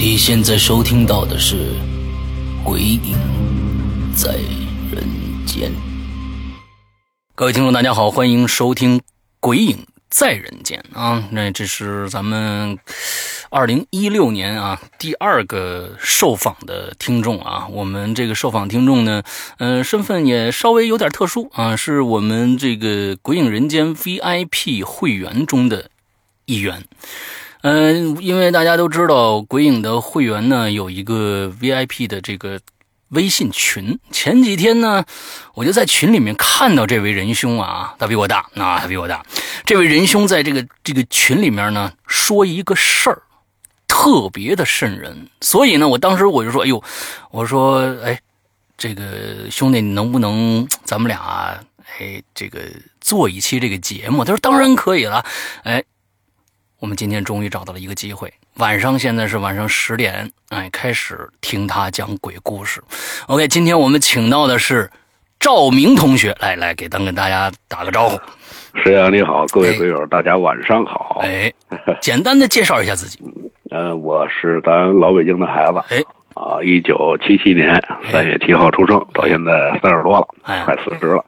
你现在收听到的是《鬼影在人间》。各位听众，大家好，欢迎收听《鬼影在人间》啊！那这是咱们二零一六年啊第二个受访的听众啊。我们这个受访听众呢，呃，身份也稍微有点特殊啊，是我们这个《鬼影人间》VIP 会员中的一员。嗯，因为大家都知道，鬼影的会员呢有一个 VIP 的这个微信群。前几天呢，我就在群里面看到这位仁兄啊，他比我大，啊，他比我大。这位仁兄在这个这个群里面呢，说一个事儿，特别的瘆人。所以呢，我当时我就说，哎呦，我说，哎，这个兄弟，你能不能咱们俩，哎，这个做一期这个节目？他说，当然可以了，哎。我们今天终于找到了一个机会，晚上现在是晚上十点，哎，开始听他讲鬼故事。OK，今天我们请到的是赵明同学，来来给咱跟大家打个招呼。石阳你好，各位鬼友，大家晚上好。哎，简单的介绍一下自己。呃，我是咱老北京的孩子。哎，啊，一九七七年三月七号出生，到现在三十多了，快四十了。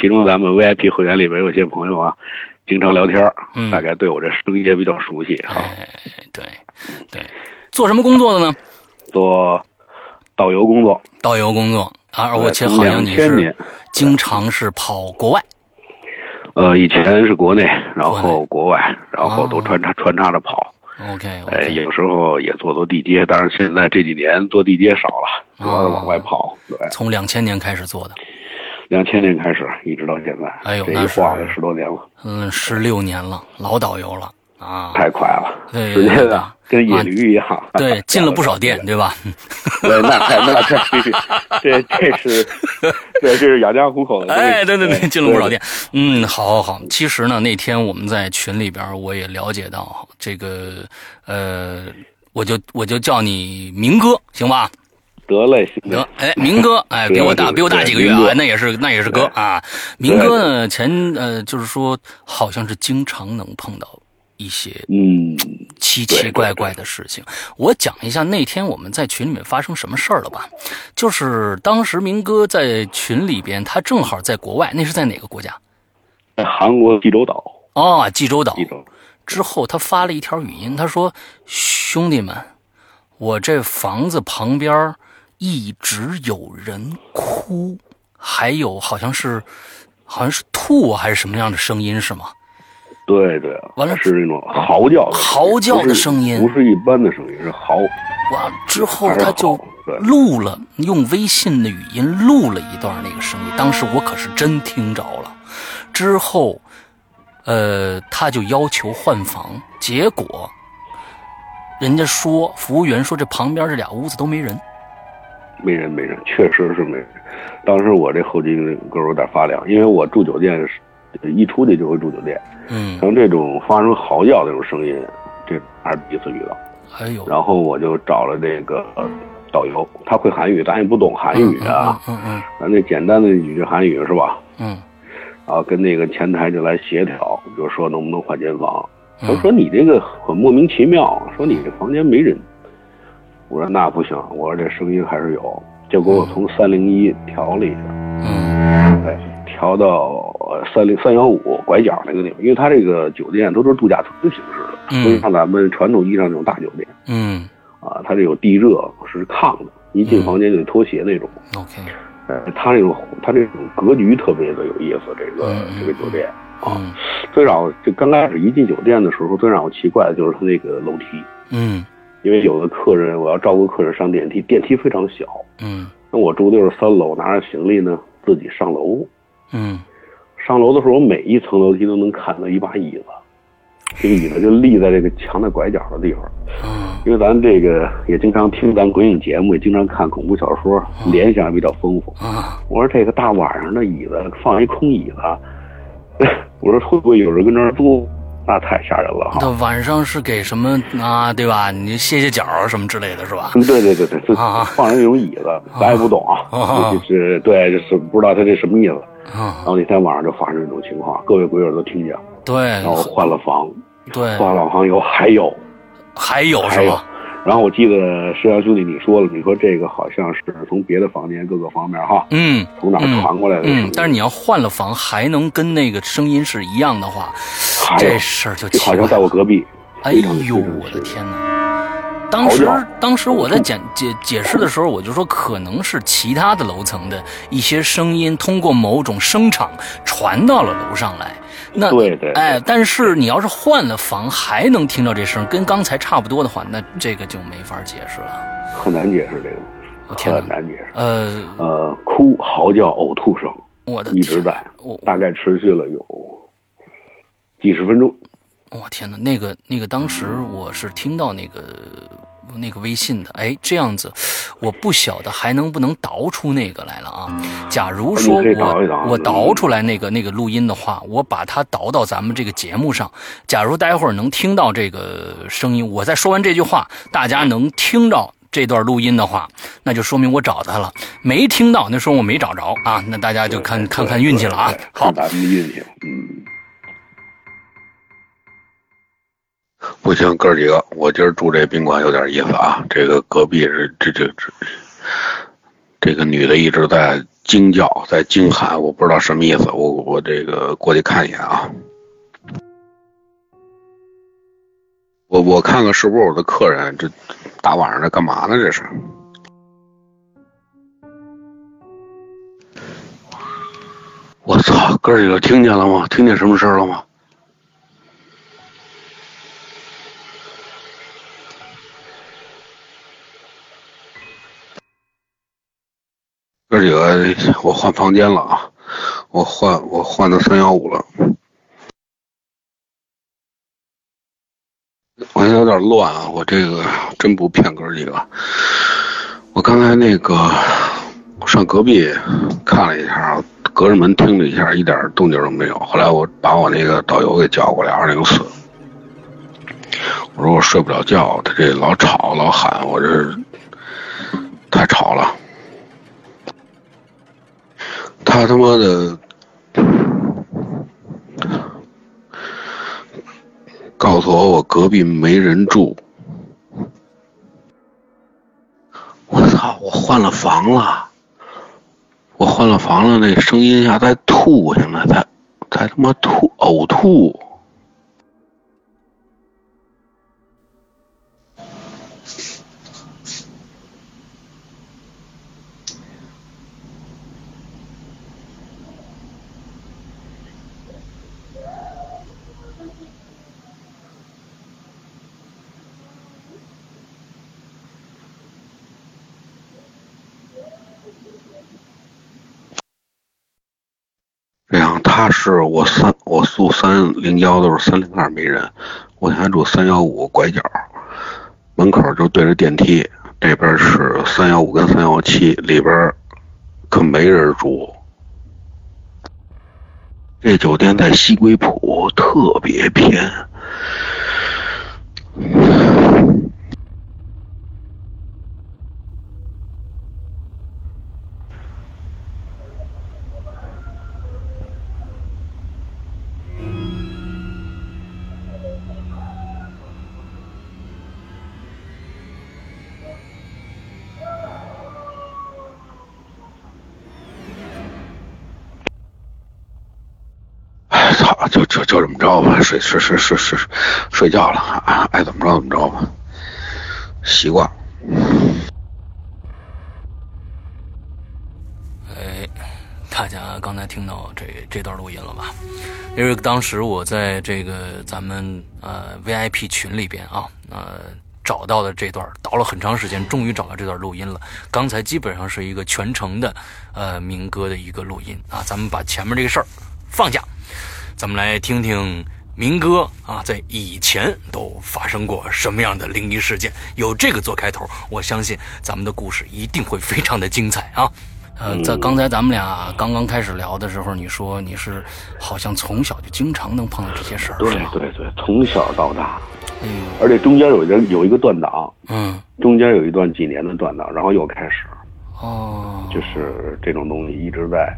其中咱们 VIP 会员里边有些朋友啊。经常聊天嗯，大概对我这声音也比较熟悉哈。对，对，做什么工作的呢？做导游工作。导游工作啊，而且好像你是经常是跑国外。呃，以前是国内，然后国外，然后都穿插穿插着跑。OK，哎，有时候也做做地接，但是现在这几年做地接少了，主要往外跑。对，从两千年开始做的。两千年开始，一直到现在，哎呦，那晃了十多年了。嗯，十六年了，老导游了啊！太快了，对，时间啊，跟野驴一样。对，进了不少 店，对吧？对，那太那这这这是对这是养家糊口的。哎，对对对，进了不少店。嗯，好，好，好。其实呢，那天我们在群里边，我也了解到这个，呃，我就我就叫你明哥，行吧？得嘞，得哎，明哥哎，比我大，比我大几个月啊，那也是那也是哥啊。明哥呢，前呃，就是说，好像是经常能碰到一些嗯奇奇怪怪的事情。我讲一下那天我们在群里面发生什么事儿了吧？就是当时明哥在群里边，他正好在国外，那是在哪个国家？在韩国济州岛。哦，济州岛。济州。之后他发了一条语音，他说：“兄弟们，我这房子旁边。”一直有人哭，还有好像是，好像是吐还是什么样的声音是吗？对对，完了是那种嚎叫，嚎叫的声音，不是一般的声音，是嚎。哇之后他就录了，用微信的语音录了一段那个声音，当时我可是真听着了。之后，呃，他就要求换房，结果人家说服务员说这旁边这俩屋子都没人。没人，没人，确实是没人。当时我这后颈沟有点发凉，因为我住酒店，一出去就会住酒店。嗯，像这种发生嚎叫那种声音，这还是第一次遇到。哎呦！然后我就找了这个导游，他会韩语，咱也不懂韩语啊。嗯嗯。咱那简单的几句韩语是吧？嗯。然后跟那个前台就来协调，就说能不能换间房。他说你这个很莫名其妙，说你这房间没人。我说那不行，我说这声音还是有，就给我从三零一调了一下，嗯，哎，调到三零三幺五拐角那个地方，因为它这个酒店都是度假村形式的，不是像咱们传统意义上那种大酒店，嗯，啊，它这有地热是炕的，一进房间就得脱鞋那种，OK，哎，他这种它这种格局特别的有意思，这个这个酒店啊，最让我就刚开始一进酒店的时候，最让我奇怪的就是它那个楼梯，嗯。因为有的客人我要照顾客人上电梯，电梯非常小，嗯那我住的就是三楼，拿着行李呢自己上楼。嗯上楼的时候，我每一层楼梯都能看到一把椅子，这个椅子就立在这个墙的拐角的地方。嗯因为咱这个也经常听咱鬼影节目，也经常看恐怖小说，联想比较丰富。啊我说这个大晚上的椅子放一空椅子，我说会不会有人跟那儿坐？那太吓人了哈！那晚上是给什么啊？对吧？你歇歇脚什么之类的是吧？对对对对，就啊放上那种椅子，咱也不懂啊，啊就是对，就是不知道他这什么意思。然啊，后那天晚上就发生这种情况，各位鬼友都听见了。对然后换了房，对，换了房以后还有，还有还有是吧？。然后我记得石阳兄弟你说了，你说这个好像是从别的房间各个方面哈，嗯从哪传过来的？嗯，但是你要换了房还能跟那个声音是一样的话，这事儿就奇怪就好像在我。隔壁。哎呦，我的天哪！当时当时我在解解解释的时候，我就说可能是其他的楼层的一些声音通过某种声场传到了楼上来。那对对对哎，但是你要是换了房还能听到这声，跟刚才差不多的话，那这个就没法解释了。很难解释这个，我天哪很难解释。呃，呃，哭、嚎叫、呕吐声我的一直在，我大概持续了有几十分钟。我天哪，那个那个，当时我是听到那个那个微信的，哎，这样子，我不晓得还能不能导出那个来了啊？假如说我我导出来那个那个录音的话，我把它导到咱们这个节目上。假如待会儿能听到这个声音，我在说完这句话，大家能听到。这段录音的话，那就说明我找他了；没听到，那说明我没找着啊。那大家就看看看运气了啊。好，咱们的运气，嗯。不行，哥几个，我今儿住这宾馆有点意思啊。这个隔壁是这这这，这个女的一直在惊叫，在惊喊，我不知道什么意思。我我这个过去看一眼啊。我我看看是不是我的客人？这大晚上的干嘛呢？这是？我操！哥几个听见了吗？听见什么声了吗？哥几个，我换房间了啊！我换我换到三幺五了。我现在有点乱啊，我这个真不骗哥几个。我刚才那个上隔壁看了一下，隔着门听了一下，一点动静都没有。后来我把我那个导游给叫过来，二零四。我说我睡不了觉，他这老吵老喊，我这太吵了。他他妈的告诉我我隔壁没人住，我操！我换了房了，我换了房了，那声音下在吐，现在在在他妈吐呕吐。这样，他是我三我住三零幺都是三零二没人，我现在住三幺五拐角，门口就对着电梯，这边是三幺五跟三幺七，里边可没人住。这酒店在西归浦，特别偏。睡睡睡睡睡睡觉了，啊爱怎么着怎么着吧，习惯。哎，大家刚才听到这这段录音了吧？因为当时我在这个咱们呃 VIP 群里边啊，呃，找到的这段，倒了很长时间，终于找到这段录音了。刚才基本上是一个全程的，呃，民歌的一个录音啊。咱们把前面这个事儿放下，咱们来听听民歌啊，在以前都发生过什么样的灵异事件。有这个做开头，我相信咱们的故事一定会非常的精彩啊。呃，在刚才咱们俩刚刚开始聊的时候，你说你是好像从小就经常能碰到这些事儿，对？对对，从小到大，哎呦，而且中间有一个有一个断档，嗯，中间有一段几年的断档，然后又开始，哦，就是这种东西一直在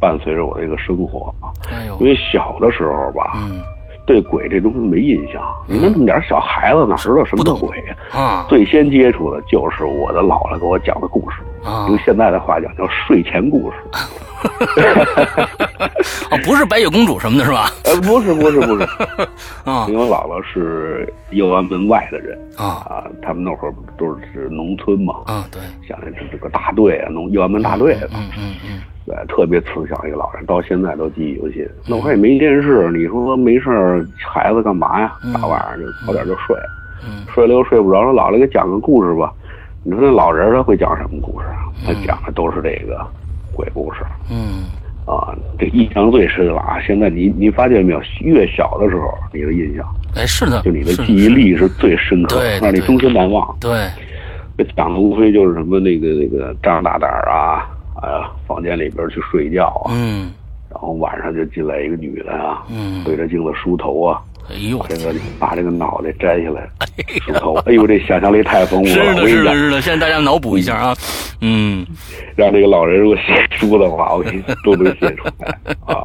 伴随着我的一个生活。哎呦因，为小的时候吧，嗯对鬼这东西没印象，你们那么点小孩子哪知道什么叫鬼呀？啊最先接触的就是我的姥姥给我讲的故事，啊用现在的话讲叫睡前故事。哦，不是白雪公主什么的是吧？呃，不是不是不是，啊因为我姥姥是右安门外的人啊啊，他们那会儿都是农村嘛，啊，对，像那这个大队啊，农右安门大队的，嗯嗯嗯对，特别慈祥一个老人，到现在都记忆犹新。那会也没电视，你说没事儿，孩子干嘛呀？大晚上就早点就睡，嗯睡了又睡不着，说姥姥给讲个故事吧。你说那老人他会讲什么故事啊？他讲的都是这个鬼故事嗯啊。这印象最深了啊！现在你你发现没有？越小的时候，你的印象哎，是的，就你的记忆力是最深刻让你终身难忘。对，这讲的无非就是什么那个那个张大胆啊，啊，房间里边去睡觉啊，嗯。然后晚上就进来一个女的啊，嗯，对着镜子梳头啊，哎呦，这个把这个脑袋摘下来 梳头，哎呦，这想象力太丰富了。是的，是的，是的，现在大家脑补一下啊，嗯。让这个老人如果写书的话，我给你 都能写出来啊。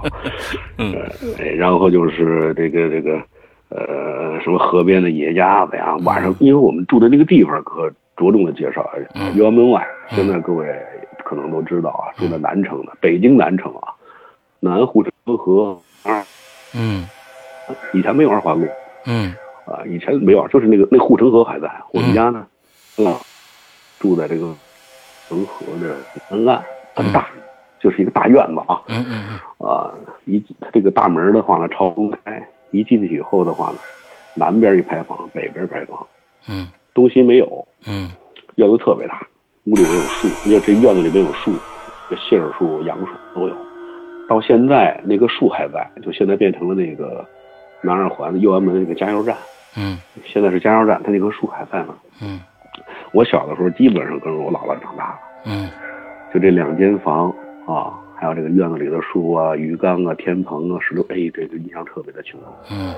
嗯。呃，然后就是这个这个呃什么河边的野鸭子呀，晚上因为我们住的那个地方可着重的介绍一下，嗯。右安门外，现在各位可能都知道啊，住在南城的北京南城啊，南护城河二，嗯。以前没有二环路。嗯。啊，以前没有，就是那个那护城河还在。我们家呢，啊，住在这个城河的南岸，很大，就是一个大院子啊。嗯嗯。啊，一这个大门的话呢，朝东开，一进去以后的话呢，南边一排房，北边一排房，嗯。东西没有，嗯。院子特别大，屋里边有树，因为这院子里边有树，这杏儿树、杨树都有。到现在那棵树还在，就现在变成了那个南二环的右安门那个加油站。嗯现在是加油站，它那棵树还在呢。嗯我小的时候基本上跟着我姥姥长大了，嗯就这两间房啊，还有这个院子里的树啊、鱼缸啊、天棚啊、石头，哎，这个印象特别的清楚。嗯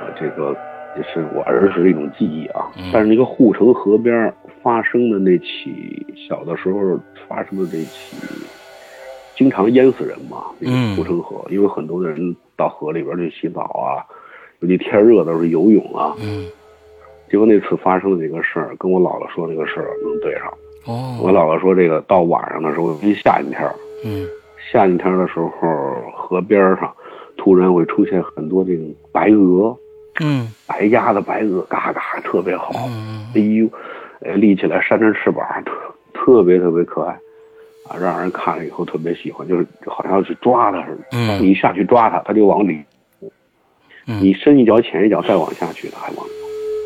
呃，这个也是我儿时的一种记忆啊嗯。但是那个护城河边发生的那起小的时候发生的这起，经常淹死人嘛，那嗯。个护城河，因为很多的人到河里边去洗澡啊，尤其天热的时候游泳啊。嗯，结果那次发生的这个事儿，跟我姥姥说那个事儿能对上。我哦，姥姥说，这个到晚上的时候，一夏天嗯。夏天的时候，河边上突然会出现很多这种白鹅、嗯。白鸭子、白鹅，嘎嘎特别好。嗯。哎呦，呃，立起来扇着翅膀，特特别特别可爱，啊，让人看了以后特别喜欢，就是好像要去抓它似的。嗯你一下去抓它，它就往里；你深一脚浅一脚再往下去，它还往里。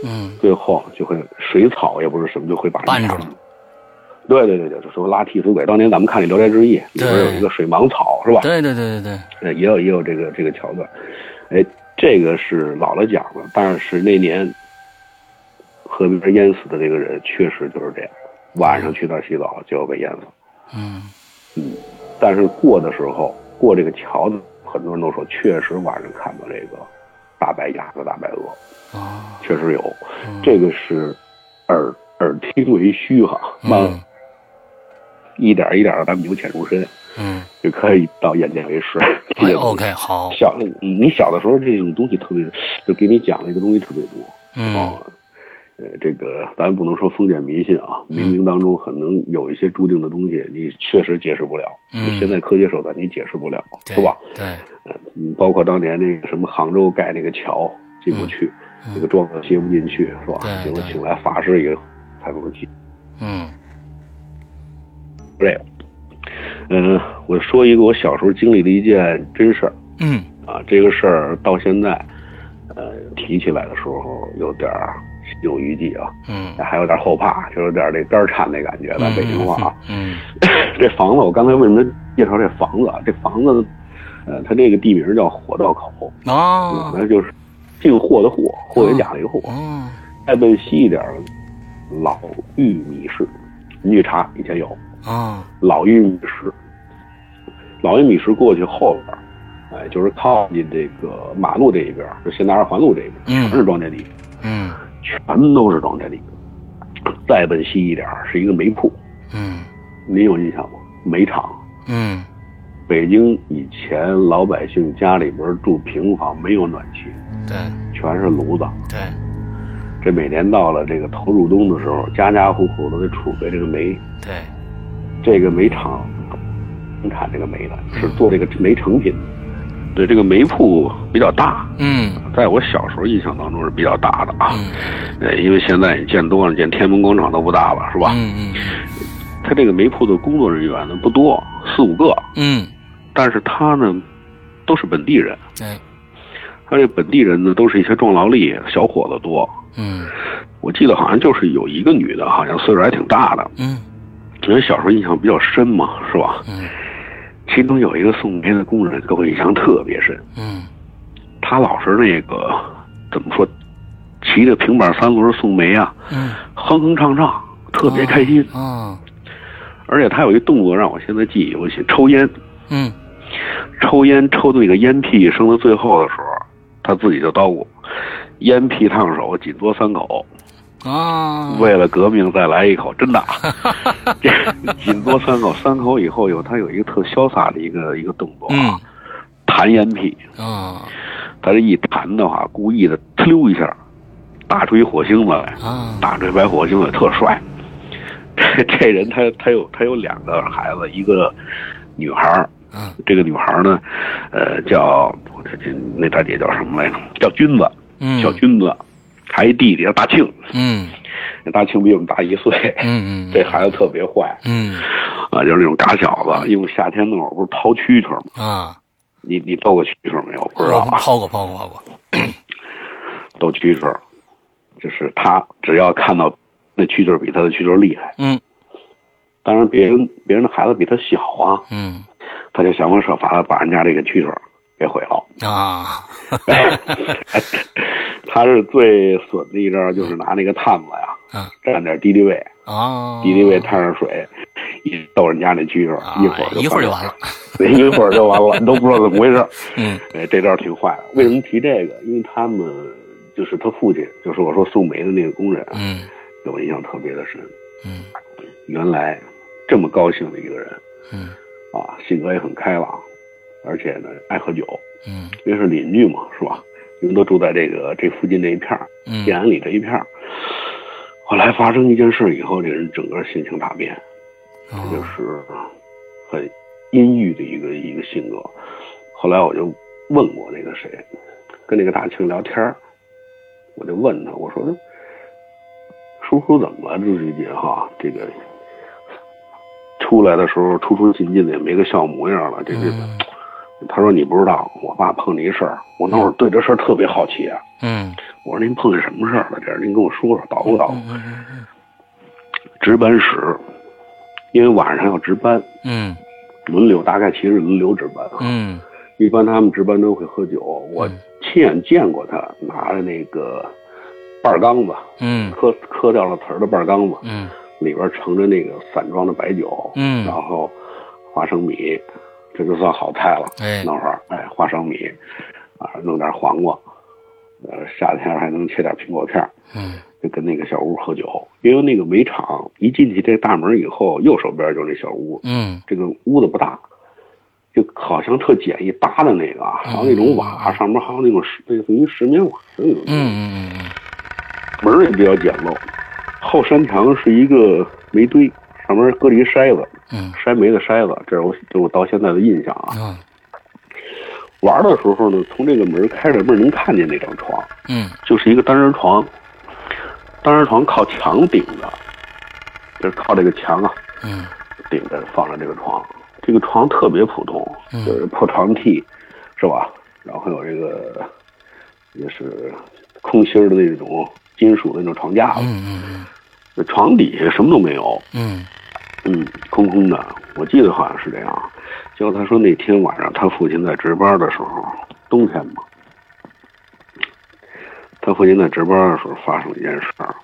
嗯最后就会水草也不是什么，就会把绊住了。对对对对，就说拉替死鬼。当年咱们看那《聊斋志异》里边有一个水芒草，是吧？对对对对对，呃，也有也有这个这个桥段。哎，这个是姥姥讲的，但是那年河边淹死的这个人确实就是这样，晚上去那儿洗澡就要被淹死。嗯嗯但是过的时候，过这个桥的，很多人都说确实晚上看到这个大白鸭子、大白鹅，啊，确实有。嗯这个是耳耳听为虚哈，慢嗯一点一点的咱们由浅入深，嗯，就可以到眼见为实。哎，OK，好，小你你小的时候这种东西特别，就给你讲的一个东西特别多。嗯哦，呃，这个咱不能说封建迷信啊，冥冥当中可能有一些注定的东西，你确实解释不了。嗯现在科学手段你解释不了，对是吧？对，嗯，包括当年那个什么杭州盖那个桥进不去，嗯那个庄子接不进去，是吧？对对结果请来法师以后才能进。嗯这个，嗯，我说一个我小时候经历的一件真事儿嗯啊，这个事儿到现在，呃，提起来的时候有点儿心有余悸啊，嗯，还有点后怕，就有点这肝颤那感觉的北京话啊。嗯 这房子，我刚才为什么介绍这房子？啊？这房子，呃，它这个地名叫火道口，啊，那就是进货的货，货也加了一个货。嗯再奔西一点，老玉米市，你去查，以前有。啊老玉米市。老玉米市过去后边，哎，就是靠近这个马路这一边，就现在二环路这一边，嗯。全是庄稼地，嗯全都是庄稼地。再奔西一点是一个煤铺，嗯您有印象吗？煤厂。嗯北京以前老百姓家里边住平房，没有暖气，对全是炉子。对这每年到了这个头入冬的时候，家家户户都得储备这个煤。对，这个煤厂生产这个煤的，是做这个煤成品的。对，这个煤铺比较大，嗯在我小时候印象当中是比较大的啊。嗯呃，因为现在你见多了，见天安门广场都不大了，是吧？嗯嗯他这个煤铺的工作人员呢不多，四五个，嗯，但是他呢都是本地人。哎他这本地人呢都是一些壮劳力，小伙子多。嗯我记得好像就是有一个女的，好像岁数还挺大的，嗯因为小时候印象比较深嘛，是吧？嗯其中有一个送煤的工人给我印象特别深，嗯。他老是那个怎么说，骑着平板三轮送煤啊，嗯，哼哼唱唱，特别开心。啊而且他有一动作让我现在记忆犹新，抽烟，嗯。抽烟抽的那个烟屁升到最后的时候，他自己就叨咕，烟屁烫手，紧嘬三口，啊，为了革命再来一口，真的。这紧嘬三口，三口以后有他有一个特潇洒的一个一个动作嗯。啊，弹烟屁。啊。他这一弹的话，故意的呲溜一下，打出一火星子来，啊。打出一白火星子，特帅。这 这人他他有他有两个孩子，一个女孩儿。嗯这个女孩儿呢，呃，叫这这那大姐叫什么来着？叫君子，嗯。小君子，还一弟弟叫大庆，嗯那大庆比我们大一岁。嗯嗯 这孩子特别坏嗯啊，就是那种嘎小子。因为夏天那会儿不是掏蛐蛐吗？啊，你你斗过蛐蛐没有？不知道啊。抛过抛过抛过，斗 蛐蛐儿，就是他只要看到那蛐蛐儿比他的蛐蛐儿厉害，嗯当然别人别人的孩子比他小啊，嗯他就想方设法的把人家这个蛐蛐儿给毁了。啊 他是最损的一招，就是拿那个探子呀，嗯蘸点敌敌畏，啊，敌敌畏探上水，一逗人家那蛐蛐一会儿就一会儿就完了，了，一会儿就完了，你 都不知道怎么回事。嗯哎，这招挺坏的。为什么提这个？因为他们就是他父亲，就是我说送煤的那个工人，嗯给我印象特别的深。嗯原来这么高兴的一个人嗯啊，性格也很开朗，而且呢爱喝酒，嗯因为是邻居嘛，是吧？你们都住在这个这附近这一片儿，嗯建安里这一片儿。后来发生一件事以后，这人整个性情大变，就哦是很阴郁的一个一个性格。后来我就问过那个谁，跟那个大庆聊天儿我就问他，我说叔叔怎么了？这最近哈，这个出来的时候出出进进的也没个笑模样了。这这，嗯他说你不知道，我爸碰了一事儿，我那会儿对这事儿特别好奇啊。嗯我说您碰见什么事儿了？这样您跟我说说，捣鼓捣鼓。嗯嗯值班室，因为晚上要值班，嗯轮流，大概其实轮流值班啊。嗯一般他们值班都会喝酒，我嗯亲眼见过他拿着那个半缸子，嗯磕磕掉了瓷儿的半缸子，嗯里边盛着那个散装的白酒，嗯然后花生米，这就算好菜了。哎弄会儿，哎，花生米，啊，弄点黄瓜，呃，夏天还能切点苹果片儿嗯就跟那个小屋喝酒。因为那个煤厂一进去这大门以后，右手边就是那小屋，嗯这个屋子不大，就好像特简易搭的那个啊，还有那种瓦，上面还有那种石类似于石棉瓦的那种。嗯嗯嗯门也比较简陋，后山墙是一个煤堆，上面搁了一筛子，嗯筛煤的筛子，这是我这我到现在的印象啊。嗯玩的时候呢，从这个门开着门能看见那张床，嗯就是一个单人床，单人床靠墙顶着，就是靠这个墙啊嗯顶着放着这个床。这个床特别普通，嗯就是破床屉，是吧？然后有这个也是空心儿的那种金属的那种床架子，嗯嗯嗯床底下什么都没有，嗯嗯，空空的。我记得好像是这样。结果他说那天晚上他父亲在值班的时候，冬天嘛，他父亲在值班的时候发生了一件事儿。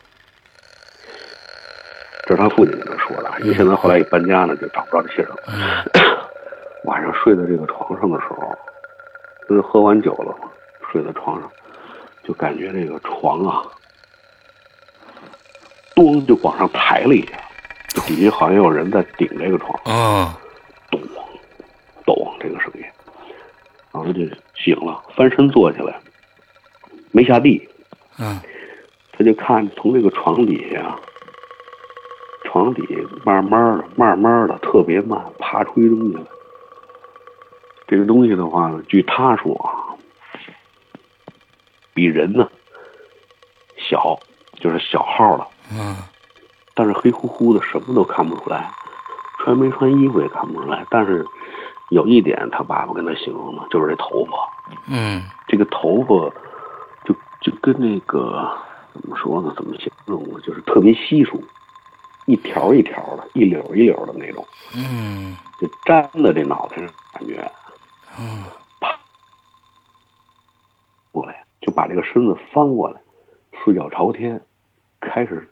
这是他父亲跟他说的，因为现在后来一搬家呢，就找不着这些人了。晚上睡在这个床上的时候，因为喝完酒了嘛，睡在床上，就感觉这个床啊，咚就往上抬了一下，底下好像有人在顶这个床，啊。咚咚这个声音，然后他就醒了，翻身坐起来，没下地，嗯他就看从这个床底下，床底慢慢的、慢慢的、特别慢爬出一东西来。这个东西的话呢，据他说啊，比人呢小，就是小号了，嗯但是黑乎乎的，什么都看不出来，穿没穿衣服也看不出来。但是有一点，他爸爸跟他形容的就是这头发，嗯这个头发就就跟那个怎么说呢？怎么形容呢？就是特别稀疏，一条一条的，一绺一绺的那种，嗯就粘在这脑袋上，感觉嗯过来，就把这个身子翻过来，四脚朝天，开始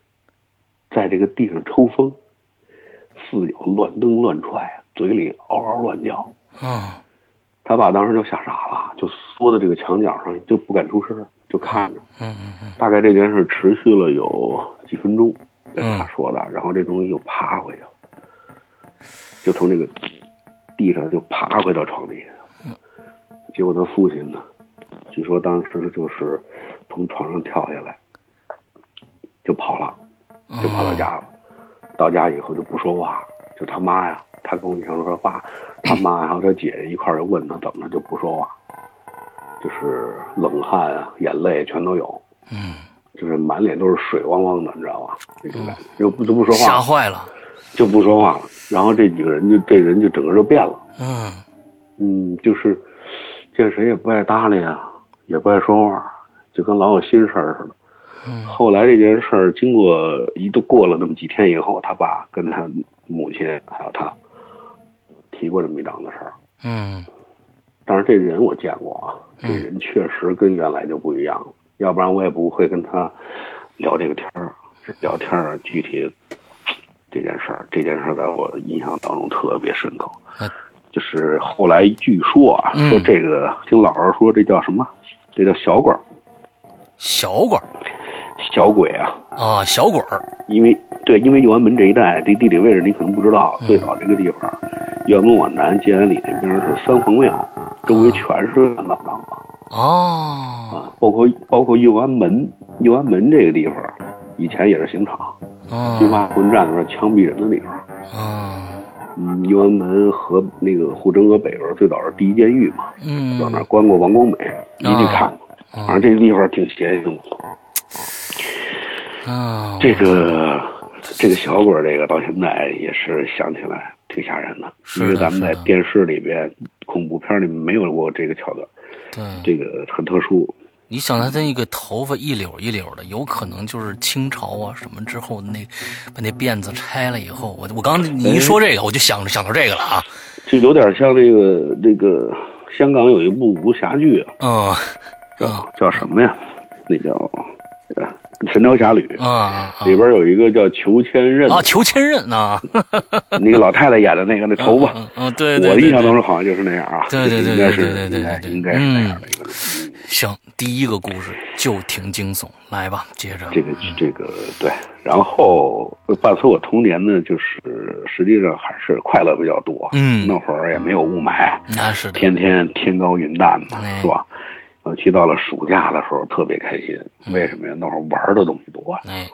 在这个地上抽风，四脚乱蹬乱踹，嘴里嗷嗷乱叫。啊他爸当时就吓傻了，就缩在这个墙角上，就不敢出声，就看着。嗯嗯大概这件事持续了有几分钟，他说的，然后这东西又爬回去了，就从这个地上就爬回到床底下。结果他父亲呢，据说当时就是从床上跳下来，就跑了，就跑到家了。到家以后就不说话，就他妈呀，他跟我讲说他爸，他妈还有他姐姐一块儿就问他怎么了，就不说话，就是冷汗啊，眼泪全都有。嗯，就是满脸都是水汪汪的，你知道吧？那种感觉，就不就不说话吓话，坏了。就不说话了。然后这几个人就这人就整个就变了，嗯嗯，就是见谁也不爱搭理啊，也不爱说话，就跟老有心事儿似的。嗯后来这件事儿经过一度过了那么几天以后，他爸跟他母亲还有他提过这么一档子事儿。嗯但是这人我见过啊，这人确实跟原来就不一样了，要不然我也不会跟他聊这个天儿。这聊天儿具体这件事儿，这件事儿在我印象当中特别深刻呃。就是后来据说啊，嗯说这个听老人说这叫什么？这叫小鬼儿，小馆儿小鬼啊。啊，小鬼儿。因为对，因为右安门这一带，这地理位置你可能不知道，最早这个地方，右安门往南，建安里那边是三皇庙，周围全是乱葬岗哦啊，包括包括右安门，右安门这个地方，以前也是刑场，军哦阀混战的时候枪毙人的地方。啊嗯，右安门和那个护城河北边最早是第一监狱嘛，嗯到那儿关过王光美，你去看过。反正这个地方挺邪性的。啊，这个这个小鬼，这个到现在也是想起来挺吓人的，因为咱们在电视里边、恐怖片里没有过这个桥段，对，这个很特殊。你想他的那个头发一绺一绺的，有可能就是清朝啊什么之后那把那辫子拆了以后，我我刚你一说这个，我就想想到这个了啊，就有点像那个那个香港有一部武侠剧啊，嗯叫叫什么呀？那叫呃《神雕侠侣》啊啊里边有一个叫裘千仞，啊，裘千仞啊，那个老太太演的那个那头发，嗯嗯，对对，我的印象当中好像就是那样啊，对对对应该是对对对应该对对。应该是那样的一个。行，第一个故事就挺惊悚，来吧，接着，这个这个对，然后伴随我童年呢，就是实际上还是快乐比较多。嗯。那会儿也没有雾霾，那是，天天天高云淡嘛，哎。是吧？尤其到了暑假的时候，特别开心。为什么呀？那会儿玩的东西多，哎，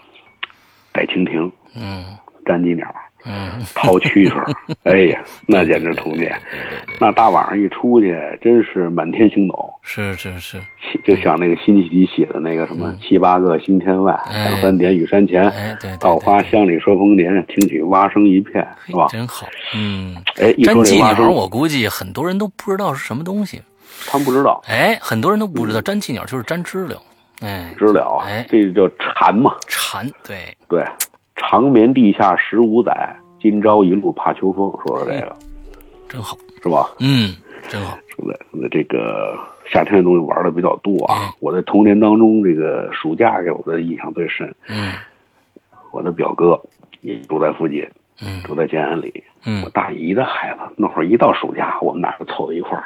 逮蜻蜓、嗯粘鸡鸟、嗯，掏蛐蛐儿，哎呀，那简直童年。那大晚上一出去，真是满天星斗。是是是，就像那个辛弃疾写的那个什么“七八个星天外，哎两三点雨山前，哎对对稻花香里说丰年，听取蛙声一片”，是吧？真好，嗯，哎，一说这蛙声，我估计很多人都不知道是什么东西。他们不知道。哎，很多人都不知道粘气鸟就是粘知了，哎，知了，哎这叫蝉嘛。蝉，对，对，长眠地下十五载，今朝一路怕秋风。说说这个真好，是吧？嗯，真好，对，那这个夏天的东西玩的比较多啊嗯。我在童年当中，这个暑假给我的印象最深。嗯我的表哥也住在附近，嗯住在建安里。我嗯大姨的孩子，那会儿一到暑假，我们俩就凑到一块儿。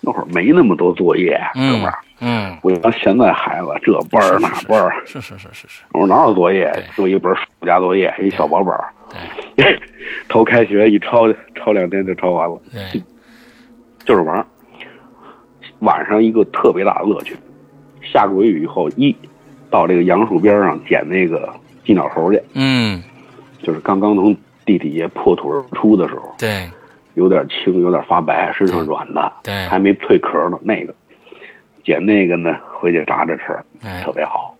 那会儿没那么多作业，哥们嗯儿。嗯，不像现在孩子这班儿那班儿，是是是是是，我说哪有作业？就一本暑假作业，一小薄本儿。对 头开学一抄，抄两天就抄完了，对，就是玩儿。晚上一个特别大的乐趣，下过雨以后，一到这个杨树边上捡那个寄鸟猴去，嗯就是刚刚从地底下破土而出的时候，对有点青，有点发白，身上软的，对还没蜕壳呢。那个捡那个呢，回去炸着吃，哎特别好。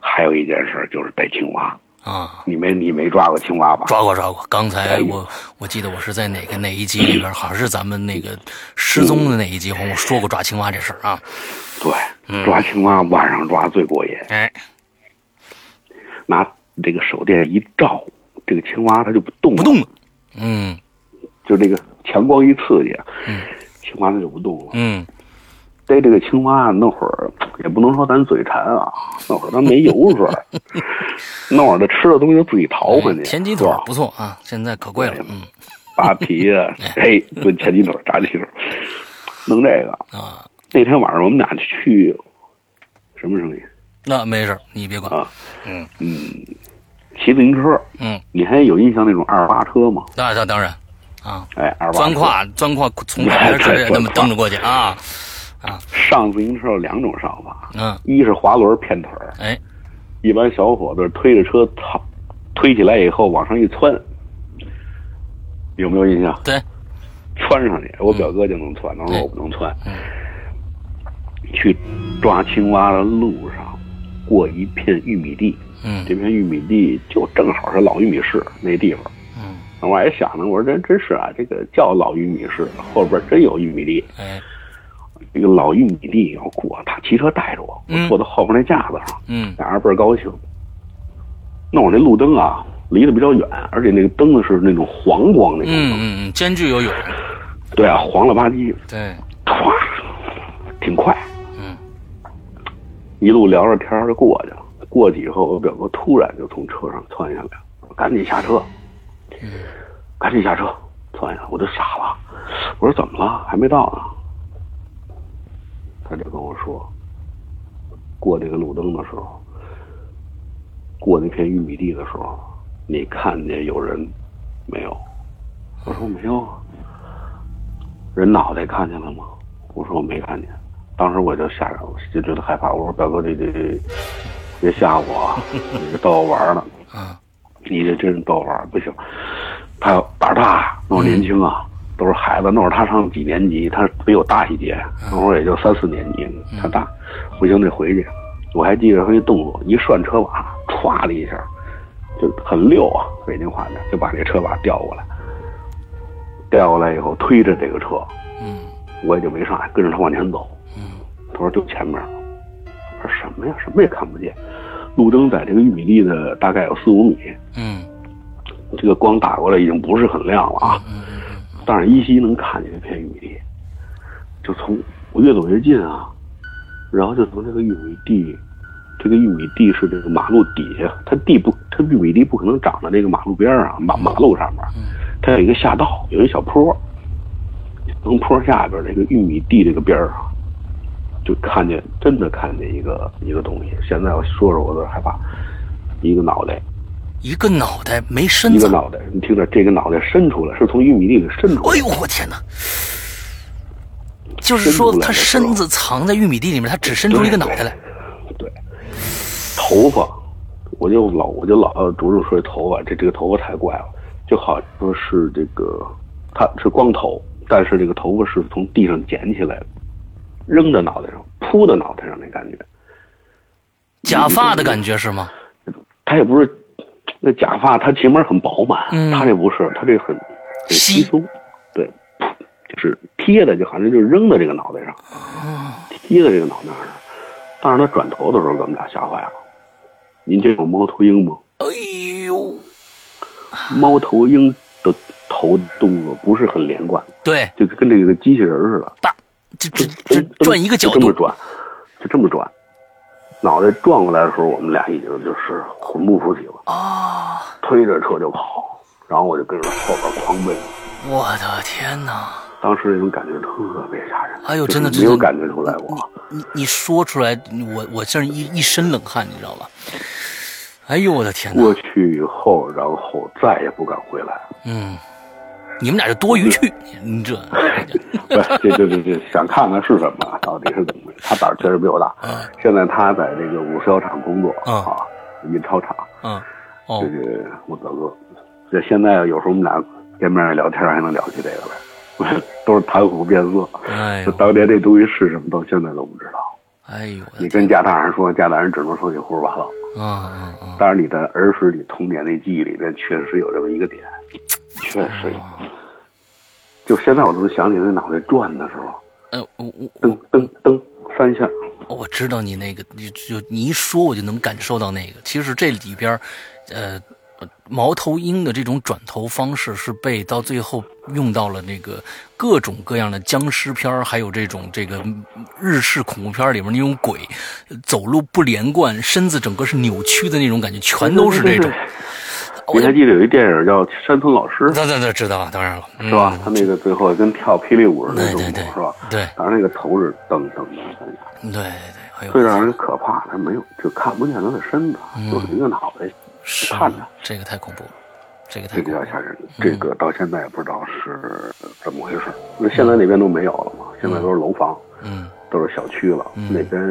还有一件事就是逮青蛙，啊。你没你没抓过青蛙吧？抓过抓过，刚才我我记得我是在哪个哪一集里边，好像是咱们那个失踪的那一集，我说过抓青蛙这事儿啊。对，嗯抓青蛙晚上抓最过瘾，哎，拿这个手电一照，这个青蛙它就不动了，不动了。嗯就这个强光一刺激，嗯青蛙它就不动了。嗯逮这个青蛙那会儿也不能说咱嘴馋啊，那会儿咱没油水儿，那会儿的吃的东西都自己淘回去，哎田鸡腿儿不错啊，现在可贵了。嗯扒皮啊，嘿，炖田鸡腿、炸鸡腿，弄这个。啊，那天晚上我们俩去，什么生意那没事你别管。啊？嗯嗯，骑自行车，嗯，你还有印象那种二八车吗？那那当然啊，哎，二八钻胯钻胯从旁边直接那么蹬着过去啊啊。上自行车有两种上法，嗯，一是滑轮骗腿儿，哎，一般小伙子推着车操，推起来以后往上一窜，有没有印象？对，窜上去，我表哥就能窜，他说我不能窜。嗯去抓青蛙的路上，过一片玉米地，嗯这片玉米地就正好是老玉米市那地方。嗯，我还想呢，我说真真是啊，这个叫老玉米市，后边真有玉米地。哎，这个老玉米地要过，他骑车带着我，嗯我坐在后边那架子上，嗯俩人倍儿高兴。那我那路灯啊，离得比较远，而且那个灯呢是那种黄光那种灯，嗯嗯嗯，兼具有有。对啊，黄了吧唧，对，歘，挺快，嗯一路聊着天就过去了。过去以后，我表哥突然就从车上窜下来，我赶紧下车，嗯赶紧下车，窜下来，我都傻了。我说怎么了？还没到呢。他就跟我说，过这个路灯的时候，过那片玉米地的时候，你看见有人没有？我说没有啊。人脑袋看见了吗？我说我没看见。当时我就吓着了，就觉得害怕。我说表哥，这这这，别吓我啊，你这逗我玩呢。啊你这真是逗我玩，不行。他胆儿大，那会儿年轻啊，都是孩子。那会儿他上几年级？他比我大一届，那会儿也就三四年级，他大，不行得回去。我还记得他那动作，一涮车把，歘的一下，就很溜啊，北京话的，就把这车把调过来。调过来以后，推着这个车，嗯我也就没上来，跟着他往前走。嗯他说就前面。什么呀？什么也看不见。路灯在这个玉米地的大概有四五米，嗯这个光打过来已经不是很亮了啊，嗯但是依稀能看见这片玉米地。就从我越走越近啊，然后就从这个玉米地，这个玉米地是这个马路底下，它地不，它玉米地不可能长在这个马路边上，马马路上面，它有一个下道，有一小坡，从坡下边这个玉米地这个边上，就看见真的看见一个一个东西。现在我说说我都害怕，一个脑袋，一个脑袋没身子。一个脑袋，你听着，这个脑袋伸出来，是从玉米地里伸出来。哎呦我天哪！就是说他身子藏在玉米地里面，他只伸出一个脑袋来。对，头发，我就老我就老呃着重说这头发，这这个头发太怪了，就好说是这个，他是光头，但是这个头发是从地上捡起来的，扔在脑袋上，扑在脑袋上那感觉。假发的感觉是吗？他也不是，那假发它前面很饱满，嗯他这不是，他这很很稀稀松，对，就是贴的，就好像就是扔在这个脑袋上，哦贴在这个脑袋上。但是他转头的时候给我们俩吓坏了。您见过猫头鹰吗？哎呦，猫头鹰的头动作不是很连贯，对，就跟这个机器人似的，大，这这这转一个角度，就这么转，就这么转，脑袋转过来的时候，我们俩已经就是魂不附体了啊，推着车就跑，然后我就跟着后边狂奔。我的天哪！当时那种感觉特别吓人。哎呦，真的没有感觉出来过。你你说出来，我我这一一身冷汗，你知道吧？哎呦，我的天哪！过去以后，然后再也不敢回来。嗯，你们俩就多余去，你这。不，这这这这，想看看是什么，到底是怎么回事？他胆儿确实比我大。嗯。现在他在这个五销厂工作啊，印钞厂。嗯。哦。这个我大哥，这现在有时候我们俩见面聊天，还能聊起这个来，都是谈虎变色。哎。就当年这东西是什么，到现在都不知道。哎呦！你跟家大人说，家大人只能说你胡说八道。嗯嗯嗯。但是你的儿时你童年的记忆里边，确实有这么一个点，确实有。就现在我都能想起那脑袋转的时候，呃，我我噔噔噔三下。我知道你那个，你就你一说，我就能感受到那个。其实这里边，呃。猫头鹰的这种转头方式是被到最后用到了那个各种各样的僵尸片还有这种这个日式恐怖片里面那种鬼走路不连贯，身子整个是扭曲的那种感觉，全都是这种。你还记得有一电影叫《山村老师》？对对对，知道，当然了，是吧？他那个最后跟跳霹雳舞似的那种，是吧？对，当然那个头是噔噔噔三下。对对对，最让人可怕他没有，就看不见他的身子，就是一个脑袋。看着这个太恐怖了，这个太比较吓人。这个到现在也不知道是怎么回事。那现在那边都没有了嘛？现在都是楼房，嗯，都是小区了。那边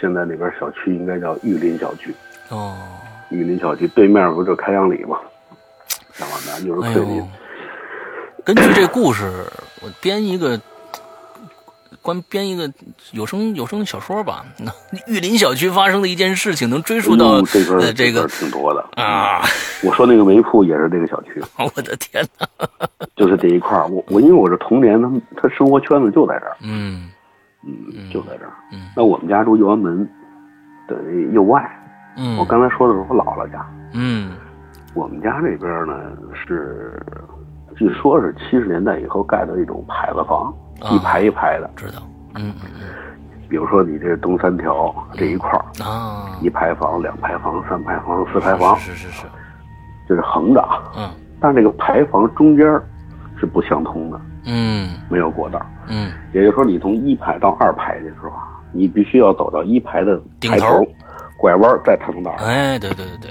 现在那边小区应该叫玉林小区。哦，玉林小区对面不就开阳里吗？往南就是桂林。根据这故事，我编一个。关编一个有声有声小说吧。那玉林小区发生的一件事情，能追溯到这个这个挺多的啊。我说那个煤铺也是这个小区。我的天哪！就是这一块我我因为我这童年，他他生活圈子就在这儿。嗯嗯，就在这儿。嗯，那我们家住右安门的右外。嗯，我刚才说的是我姥姥家。嗯，我们家这边呢是，据说是七十年代以后盖的一种牌子房。一排一排的，知道，嗯嗯嗯，比如说你这东三条这一块儿啊，一排房、两排房、三排房、四排房，是是是，就是横着，嗯，但是这个排房中间是不相通的，嗯，没有过道，嗯，也就是说你从一排到二排的时候啊，你必须要走到一排的排头，拐弯再腾道。哎，对对对对，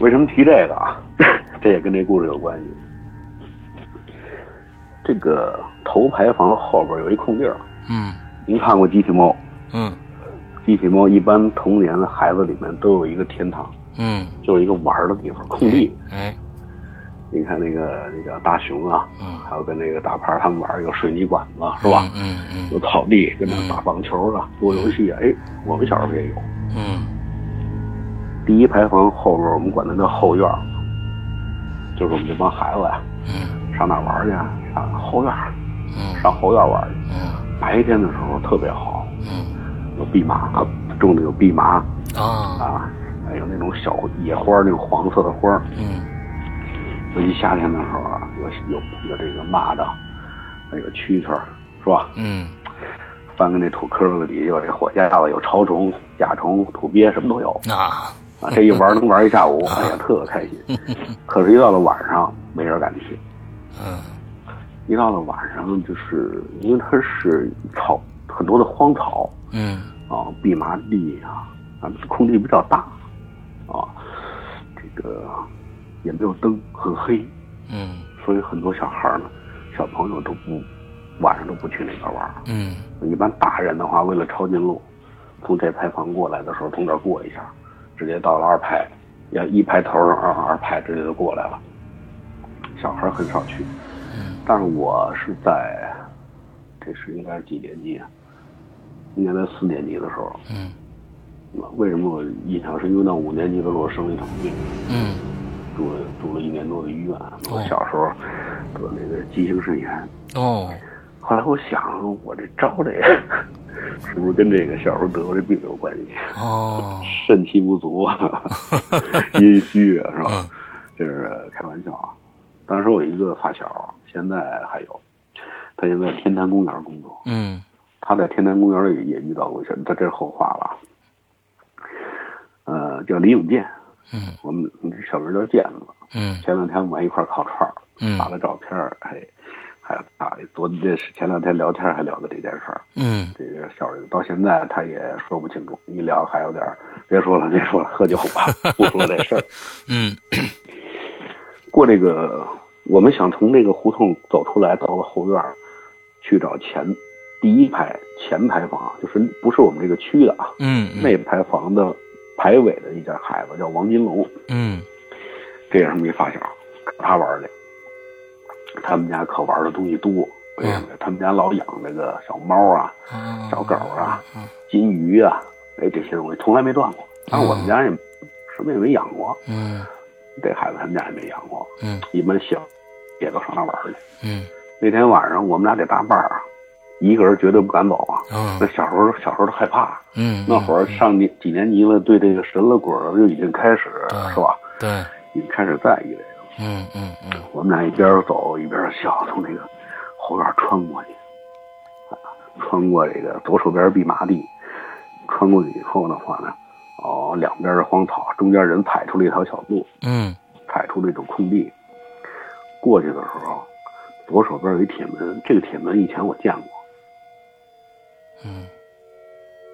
为什么提这个啊？这也跟这故事有关系。这个头牌房后边有一空地儿，嗯，您看过机器猫？嗯，机器猫一般童年的孩子里面都有一个天堂，嗯，就是一个玩的地方，空地。哎，你看那个那叫大熊啊，嗯，还有跟那个大牌他们玩有水泥管子是吧？嗯嗯，有草地跟那打棒球啊，做游戏啊。哎，我们小时候也有。嗯，第一排房后边我们管它叫后院，就是我们这帮孩子呀，嗯，上哪玩去？上后院，嗯，上后院玩去。嗯，白天的时候特别好，嗯，有蓖麻，种的有蓖麻啊。啊，还有那种小野花，那种黄色的花嗯，尤其夏天的时候啊，有有有这个蚂蚱，还有蛐蛐是吧？嗯，翻个那土坑子里有这火架子，有潮虫、甲虫、土鳖，什么都有啊啊！这一玩能玩一下午，哎呀，特开心。可是，一到了晚上，没人敢去。嗯。一到了晚上，就是因为它是草很多的荒草，嗯，啊，蓖麻地啊，啊，空地比较大，啊，这个也没有灯，很黑，嗯，所以很多小孩呢，小朋友都不晚上都不去那边玩，嗯，一般大人的话，为了抄近路，从这牌坊过来的时候，从这儿过一下，直接到了二排，要一排头二二排直接就过来了，小孩很少去。但是我是在，这是应该是几年级啊？应该在四年级的时候。嗯。为什么我印象深因为到五年级的时候生了一场病。嗯。住了住了一年多的医院。我小时候得那个急性肾炎。哦。后来我想，我这招这个 是不是跟这个小时候得过这病有关系？哦，肾气不足啊，阴虚啊，是吧？嗯这是开玩笑啊。当时我一个发小，现在还有，他现在天坛公园工作。嗯他在天坛公园里也遇到过一事，他这是后话了。呃，叫李永健，嗯我们小名叫健子。嗯前两天我们一块烤串儿，嗯发了照片儿，还还啊，昨这是前两天聊天还聊的这件事儿。嗯这个小人到现在他也说不清楚，一聊还有点儿别说了，别说了，喝酒吧，不说这事儿。嗯 过这个，我们想从这个胡同走出来，到了后院儿去找前第一排前排房，就是不是我们这个区的啊，嗯那排房的排尾的一家孩子叫王金龙，嗯这也是没发小，他玩儿去。他们家可玩的东西多，为什么呀？他们家老养那个小猫啊、啊小狗啊、嗯金鱼啊，哎，这些东西从来没断过。但是我们家也什么也没养过，嗯这孩子他们家也没养过。嗯一般小也都上那玩去。嗯那天晚上我们俩得搭伴儿啊，一个人绝对不敢走啊。嗯那小时候小时候都害怕，嗯，那会儿上年几年级了，对这个神了鬼了就已经开始是吧？对，已经开始在意这个。嗯嗯嗯。我们俩一边走一边笑，从那个后院穿过去，啊，穿过这个左手边蓖麻地，穿过去以后的话呢，哦，两边是荒草，中间人踩出了一条小路，嗯。踩出了一种空地。过去的时候，左手边有一铁门，这个铁门以前我见过，嗯。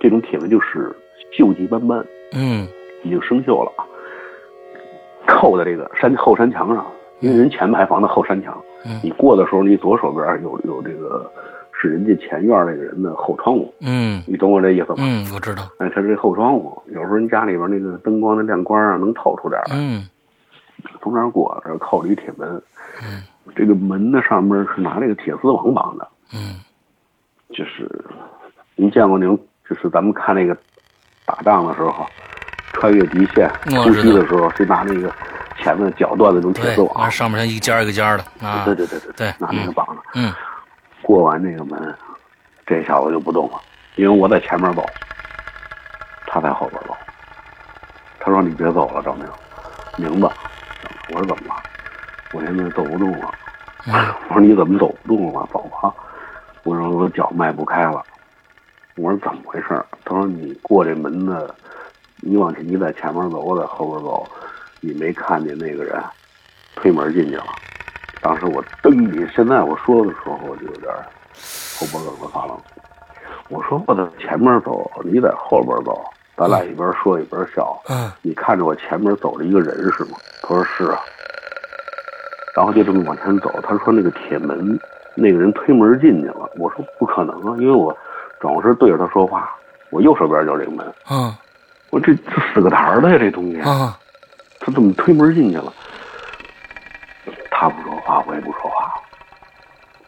这种铁门就是锈迹斑斑，嗯。已经生锈了。啊，扣在这个山后山墙上，因为人前排房的后山墙，嗯你过的时候，你左手边有有这个是人家前院那个人的后窗户，嗯你懂我这意思吗？嗯，我知道，哎，他这后窗户，有时候人家里边那个灯光的亮光啊，能透出点来。嗯从那儿过，这儿扣着一铁门，嗯这个门的上面是拿那个铁丝网绑的，嗯就是您见过那种，就是咱们看那个打仗的时候，穿越极限突我知道击的时候，是拿那个前面绞断的那种铁对丝，网，那上面像一尖一个尖的啊，对对对对对拿那个绑着。嗯过完那个门，这小子就不动了，因为我在前面走，他在后边走。他说：“你别走了，赵明，明白？”我说：“怎么了？我现在走不动了。”嗯我说：“你怎么走不动了？走吧。”我说：“我脚迈不开了。”我说：“怎么回事？”他说：“你过这门的，你往前，你在前面走，我在后边走，你没看见那个人推门进去了。”当时我噔你，现在我说的时候，我就有点后脖梗子发冷。我说我在前面走，你在后边走，咱俩一边说一边笑。嗯你看着我前面走着一个人是吗？他说是啊。然后就这么往前走，他说那个铁门，那个人推门进去了。我说不可能啊，因为我转过身对着他说话，我右手边就是这个门。嗯我这这死个台儿的呀，这东西，啊。他怎么推门进去了？他不说话，我也不说话。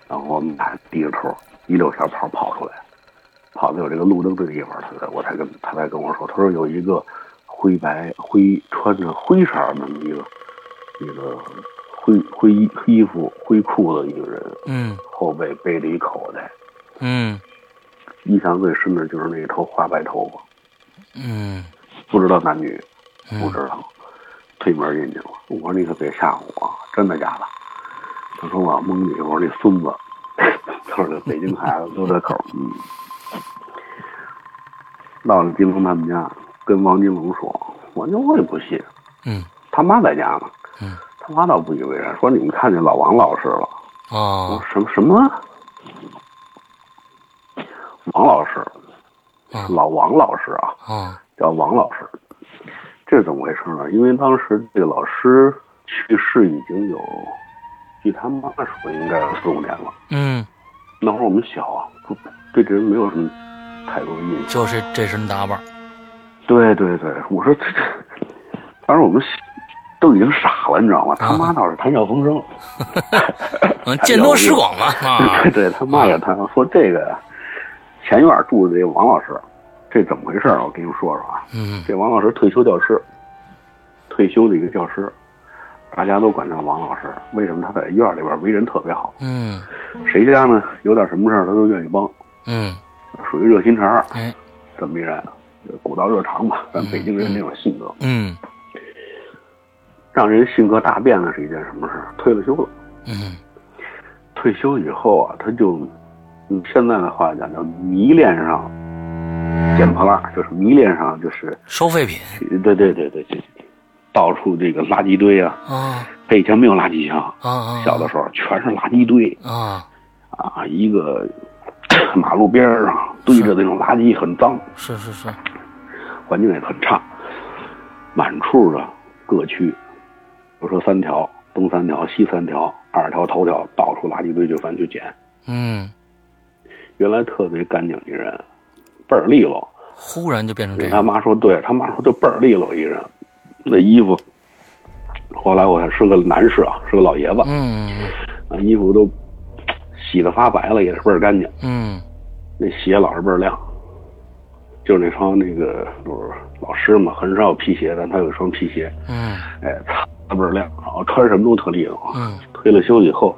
然后我们俩低着头，一溜小跑跑出来，跑到有这个路灯的地方，他才我才跟他才跟我说，他说有一个灰白灰穿着灰色儿的一个一个灰灰衣衣服灰裤子一个人，嗯。后背背着一口袋，嗯。印象最深的就是那一头花白头发，嗯不知道男女，不嗯知道，推门进去了。我说你可别吓唬我，真的假的？他说我蒙你，我说你孙子，他说这北京孩子都这口儿，嗯。到了金龙他们家，跟王金龙说，王金龙也不信，嗯他妈在家呢，嗯他妈倒不以为然，说你们看见老王老师了。啊哦什么什么？王老师，啊老王老师啊，啊。叫王老师。这是怎么回事呢？因为当时这个老师去世已经有，据他妈说应该有四五年了。嗯，那会儿我们小啊，不对这人没有什么太多的印象。就是这身打扮，对对对，我说这这，当时我们都已经傻了，你知道吗？他妈倒是谈笑风生，嗯，见多识广嘛啊。对对，他妈给他说这个前院住的这个王老师，这怎么回事儿？我跟你们说说啊。嗯这王老师退休教师，退休的一个教师，大家都管他王老师。为什么他在院里边为人特别好？嗯谁家呢有点什么事儿他都愿意帮，嗯，属于热心肠。哎，这么一人，古道热肠吧，咱北京人那种性格，嗯让人性格大变的是一件什么事儿？退了休了。嗯退休以后啊，他就用现在的话讲叫迷恋上捡破烂，就是迷恋上就是，收废品对对对对对，到处这个垃圾堆啊，啊他以前没有垃圾箱，小的时候全是垃圾堆啊，啊，一个马路边上堆着那种垃圾，很脏，是是是，环境也很差，满处的各区，比如说三条，东三条，西三条，二条头条，到处垃圾堆就翻去捡。嗯，原来特别干净一人，倍儿利落。忽然就变成这样他，妈说对，他妈说就倍儿利落一人，那衣服。后来我看是个男士啊，是个老爷子，嗯啊，衣服都洗的发白了，也是倍儿干净。嗯那鞋老是倍儿亮，就是那双那个就是老师嘛，很少有皮鞋，但他有一双皮鞋，嗯哎，擦倍儿亮，然后穿什么都特利落。嗯退了休以后，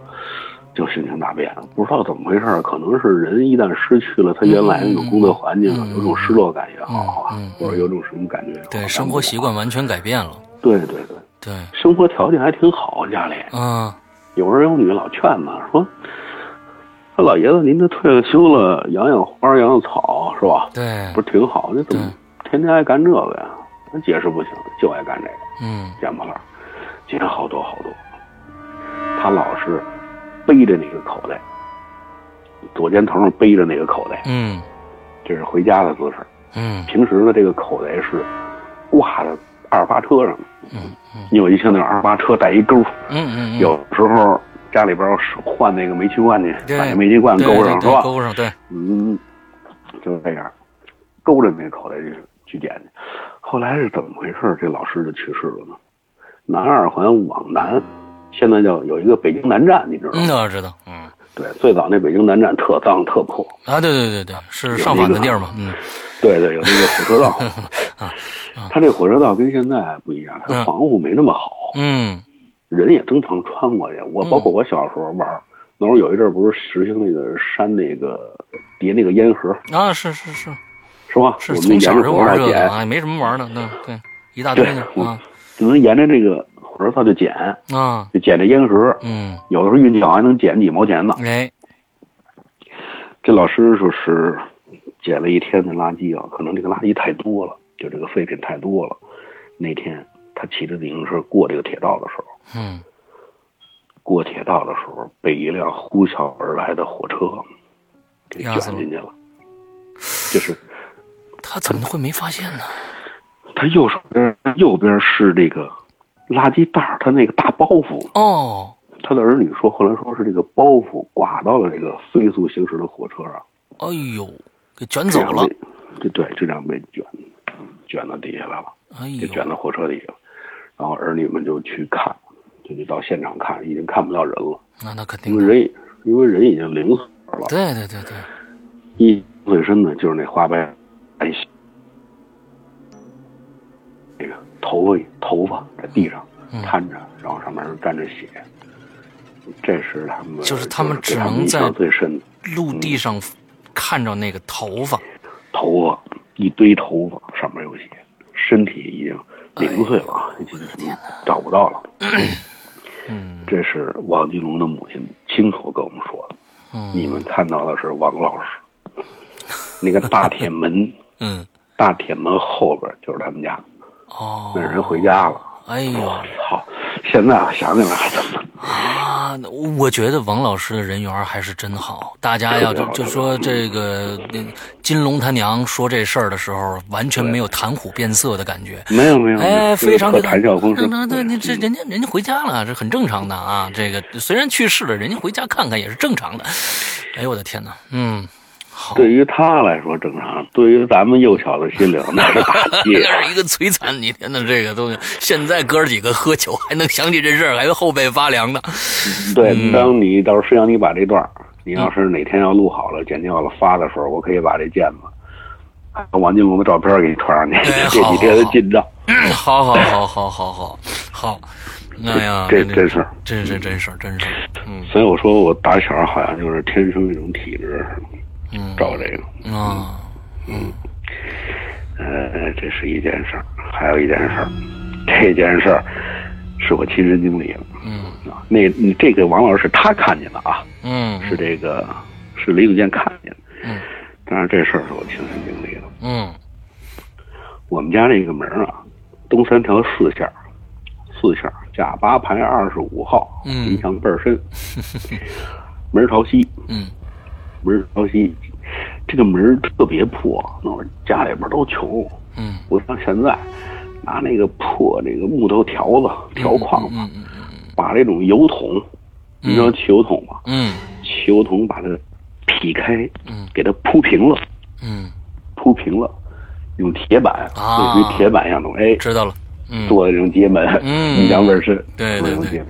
就心情大变，不知道怎么回事儿，可能是人一旦失去了他原来那种工作环境，嗯嗯有种失落感也好啊，嗯嗯或者有种什么感觉对，生活习惯完全改变了，对对对，对，生活条件还挺好，家里啊有儿有女，老劝嘛，说。说老爷子，您这退了休了，养养花，养养草，是吧？对不，是挺好？你怎么天天爱干这个呀？那解释不行，就爱干这个。嗯捡破烂，捡好多好多。他老是背着那个口袋，左肩头上背着那个口袋，嗯这是回家的姿势。嗯平时呢，这个口袋是挂在二八车上的。嗯嗯你有一些那二八车带一钩，嗯嗯，有时候家里边换那个煤气罐去，把那煤气罐勾上是吧？勾上对，嗯，就是这样，勾着那口袋去去捡去。后来是怎么回事？这老师就去世了呢？南二环往南，现在叫有一个北京南站，你知道吗？嗯，我知道，嗯对，最早那北京南站特脏特破，啊，对对对对，是上访的地儿嘛，嗯对对，有那个火车道。它这火车道跟现在不一样，它嗯防护没那么好，嗯人也经常穿过去。我嗯包括我小时候玩儿，那时候有一阵儿不是实行那个扇那个叠那个烟盒，啊，是是是是吧？是，从小沿着就玩这个火车道捡，啊，没什么玩的，那对，一大堆呢只能沿着这个火车道就捡，啊，就捡这烟盒。嗯，有的时候运气好还能捡几毛钱呢。哎，这老师说是捡了一天的垃圾啊，可能这个垃圾太多了，就这个废品太多了。那天他骑着自行车过这个铁道的时候，嗯过铁道的时候被一辆呼啸而来的火车给卷进去了。就是 他怎么会没发现呢？他右手边右边是这个垃圾袋儿，他那个大包袱。哦，他的儿女说，后来说是这个包袱刮到了这个飞速行驶的火车上，哎呦，给卷走了，这对，就这样被卷卷到底下来了，哎呦，给卷到火车底下了。然后儿女们就去看，就去到现场看，已经看不到人了，那那肯定，因为人因为人已经零死了。对对对对，印最深的就是那花白哎，头发头发在地上嗯摊着，然后上面沾着血。这是他们，就是他们只能在最深的陆地上看着那个头发，头发，一堆头发，上面有血，身体已经零碎了，已经找不到了。嗯这是王金龙的母亲亲口跟我们说的。你嗯们看到的是王老师，那个大铁门，嗯，大铁门后边就是他们家，哦，那人回家了。哎呦我操！现在想起来还怎么？啊，我觉得王老师的人缘还是真好。大家要就就说这个金龙他娘说这事儿的时候，完全没有谈虎变色的感觉。没有没有，哎，非常特给他谈笑风生。那对，你这嗯人家人家回家了，这很正常的啊。这个虽然去世了，人家回家看看也是正常的。哎呦我的天哪，嗯，好，对于他来说正常，对于咱们幼小的心灵那是打击。那是一个摧残。你天哪，这个东西现在哥儿几个喝酒还能想起这事儿，还后背发凉呢。对，嗯当你到时候实际上你把这段，你要是哪天要录好了、剪掉了发的时候，我可以把这键子。把王金龙的照片给你传上去，哎这几天的进账。好好好好好好好，哎呀，这真是真是真是真是，嗯。所以我说我打小好像就是天生一种体质，嗯，照这个。啊，嗯，呃，这是一件事儿，还有一件事儿，这件事儿是我亲身经历的，嗯。啊，那你这个王老师是他看见的啊，嗯，是这个是李永健看见的，嗯，但是这事儿是我亲身经历的。嗯。我们家那个门儿啊，东三条四线，四线甲八排二十五号，嗯。门墙倍儿深，门儿朝西，嗯门儿朝西，这个门特别破，那会儿家里边都穷，嗯。不像现在，拿那个破那个木头条子条框子，把这种油桶，你知道汽油桶吗？嗯。汽油桶把它劈开，嗯。给它铺平了，嗯，铺平了，用铁板，啊。类似于铁板一样东西，哎，知道了，嗯，做的这种街门，嗯印象倍儿深。对对对。做这种街门。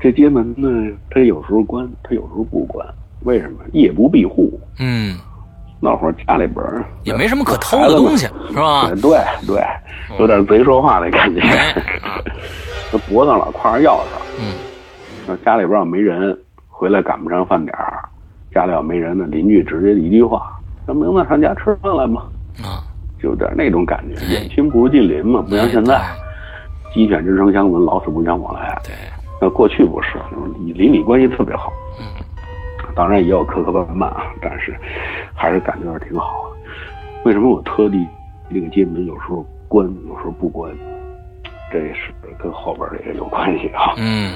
这街门呢，它有时候关，它有时候不关。为什么？夜不闭户。嗯，那会儿家里边也没什么可偷的东西，是吧？对对对，有点贼说话的感觉。那脖子上老挎着钥匙，嗯那家里边要没人，回来赶不上饭点儿，家里要没人呢，邻居直接一句话：“那明子上家吃饭来嘛。啊，”就有点那种感觉，哎远亲不如近邻嘛，不像现在哎鸡犬之声相闻，老死不相往来。对，那过去不是，邻里关系特别好。嗯当然也有磕磕绊绊啊，但是还是感觉是挺好的。为什么我特地这个街门有时候关，有时候不关？这是跟后边这个有关系啊。嗯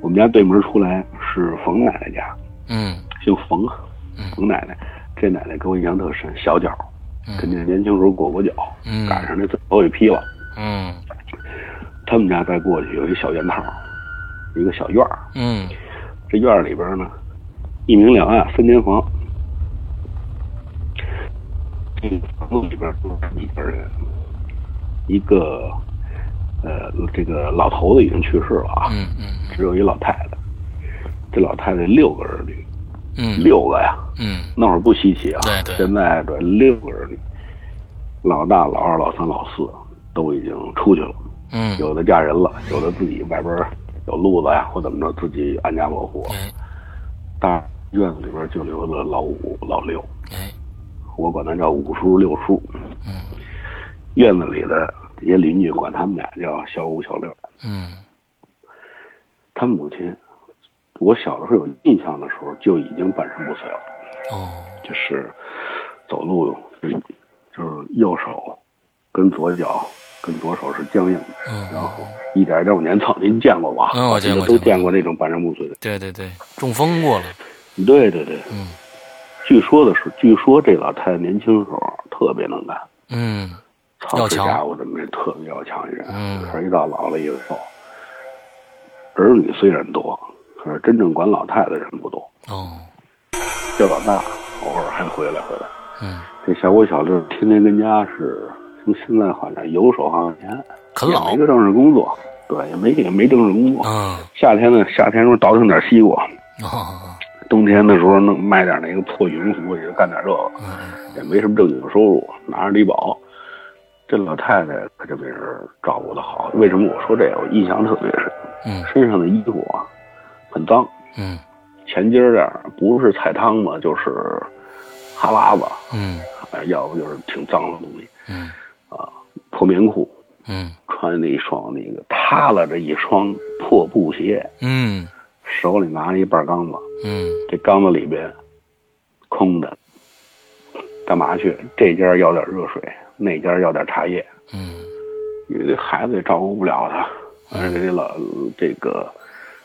我们家对门出来是冯奶奶家，嗯姓冯冯奶奶。这奶奶给我印象特深，小脚，肯定年轻时候裹过脚，嗯赶上那最后一批了。嗯他们家再过去有一小院套，一个小院儿，嗯这院儿里边呢，一明两暗三间房，这个房子里边住着几个人，一个呃这个老头子已经去世了啊，嗯嗯只有一老太太，这老太太六个儿女，嗯。六个呀，嗯。那会儿不稀奇啊，对对。现在这六个儿女，老大、老二、老三、老四都已经出去了。嗯，有的嫁人了，有的自己外边有路子呀，或怎么着，自己安家落户。哎大院子里边就留了老五、老六，哎我管他叫五叔、六叔。嗯院子里的这些邻居管他们俩叫小五、小六。嗯他母亲，我小的时候有印象的时候就已经半身不遂了，哦就是走路就是就是右手跟左脚跟左手是僵硬的，嗯然后一点一点往前蹭，您见过吧？嗯我见过都见过见过那种半身不遂的。对对对，中风过了，对对对，嗯据说的是，据说这老太太年轻时候特别能干，嗯操要强这家伙怎么是特别要强一人？嗯可是一到老了以后，儿女虽然多，可是真正管老太太的人不多。哦这老大偶尔还回来回来，嗯，这小五小六天天跟家是，从现在好像游手好闲，啃老也没个正式工作，对，也没也没正式工作。嗯夏天呢，夏天时候倒腾点西瓜，哦冬天的时候能卖点那个破羽绒服，也就干点这个。嗯也没什么正经收入，拿着低保。这老太太可就没人照顾的好。为什么我说这个？我印象特别深，嗯身上的衣服啊很脏，嗯前襟儿这儿不是菜汤子就是哈喇子，嗯哎要不就是挺脏的东西。嗯破棉裤，嗯穿那一双那个塌了着一双破布鞋，嗯手里拿着一半缸子，嗯这缸子里边空的，干嘛去？这家要点热水，那家要点茶叶。嗯因为这孩子也照顾不了他，而且这老这个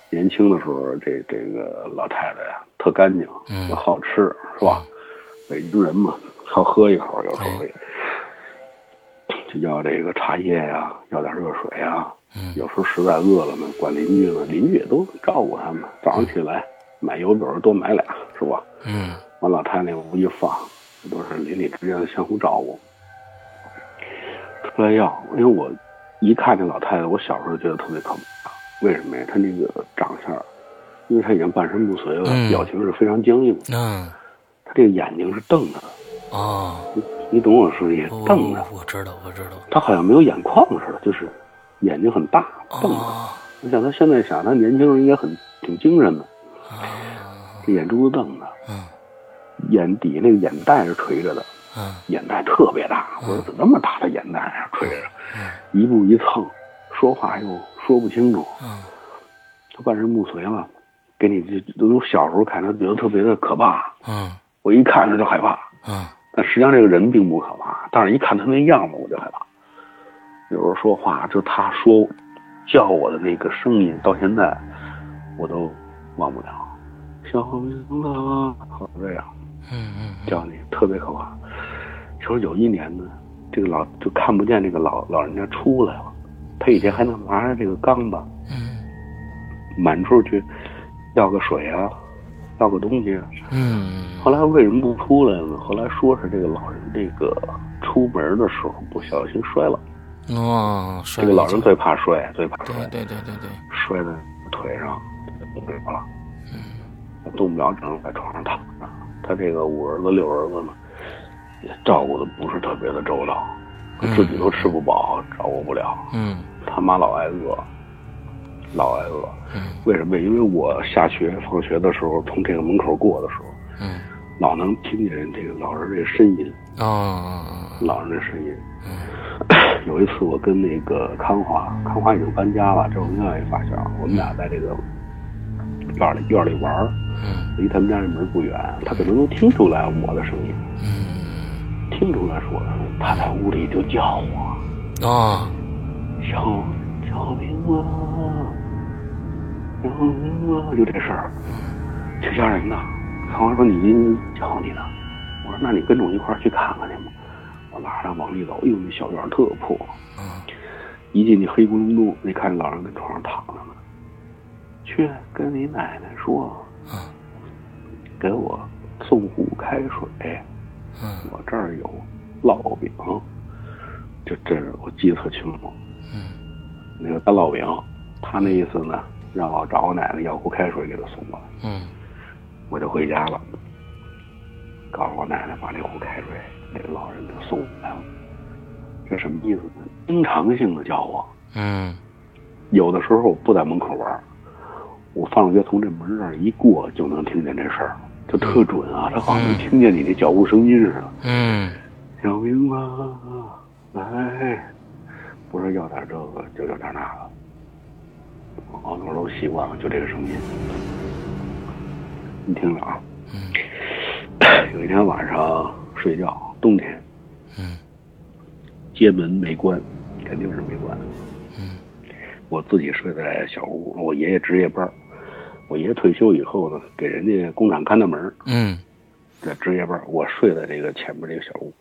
年轻的时候，这这个老太太呀特干净，嗯又好吃，是吧？北京人嘛，好喝一口，有时候也就要这个茶叶呀，要点热水呀。嗯有时候实在饿了呢，管邻居呢，邻居也都照顾他们。早上起来买油饼多买俩，是吧？嗯往老太太那屋一放，这都是邻里之间的相互照顾。出来要，因为我一看见老太太，我小时候觉得特别可怕。为什么呀？她那个长相，因为她已经半身不遂了，嗯表情是非常僵硬。嗯她这个眼睛是瞪着的，哦，你你懂我说的意思？瞪着，我知道我知道她好像没有眼眶似的，就是眼睛很大，瞪的。哦你想他现在想，他年轻人也很挺精神的，啊，这眼珠子瞪的，嗯。眼底那个眼袋是垂着的，嗯。眼袋特别大。我说怎么那么大的眼袋啊，垂着，一步一蹭，说话又说不清楚，嗯。他半身不遂了，给你这都有小时候看他觉得特别的可怕，嗯。我一看他就害怕。嗯。但实际上这个人并不可怕，但是一看他那样子我就害怕。有时候说话，就他说叫我的那个声音，到现在我都忘不了。小明啊，好这样嗯嗯叫你，特别可怕。说有一年呢，这个老就看不见这个老老人家出来了，他以前还能拿着这个缸子嗯满处去要个水啊，要个东西啊。嗯后来为什么不出来呢？后来说是这个老人这个出门的时候不小心摔了。嗯，哦，这个老人最怕摔，最怕摔，对对对对，摔在腿上，动不了了，嗯。动不了，只能在床上躺着。他这个五儿子六儿子呢，也照顾的不是特别的周到，自己都吃不饱，照顾不了。嗯。他妈老挨饿，老挨饿。嗯。为什么？因为我下学放学的时候，从这个门口过的时候，嗯。老能听见这个老人这个呻吟，哦老人的声音。有一次我跟那个康华，康华已经搬家了，这是我另外一发小，我们俩在这个院里院里玩离他们家这门不远，他可能能听出来我的声音，嗯。听出来说他在屋里就叫我啊小小明啊，小明啊，就这事儿，挺吓人的。康华说你您叫你呢，我说那你跟着我一块儿去看看去吧。我拉着他往里走，哎呦，那小院儿特破。嗯一进去黑咕隆咚，那看老人跟床上躺着呢。去跟你奶奶说，嗯给我送壶开水，嗯我这儿有烙饼。就这我记得特清楚。嗯那个干烙饼，他那意思呢，让我找我奶奶要壶开水给他送过来。嗯我就回家了，告诉我奶奶把那壶开水给老人就送来了。这什么意思呢？经常性的叫我。嗯有的时候我不在门口玩，我放学从这门这儿一过就能听见这事儿，就特准啊，他好像能听见你那脚步声音似的。嗯小明啊，来，不是要点这个就要点那个，我好多都习惯了，就这个声音。你听着啊，有一天晚上睡觉，冬天，嗯。街门没关，肯定是没关。嗯。我自己睡在小屋，我爷爷值夜班儿。我爷爷退休以后呢，给人家工厂看大门儿，嗯。在值夜班儿我睡在这个前面这个小屋。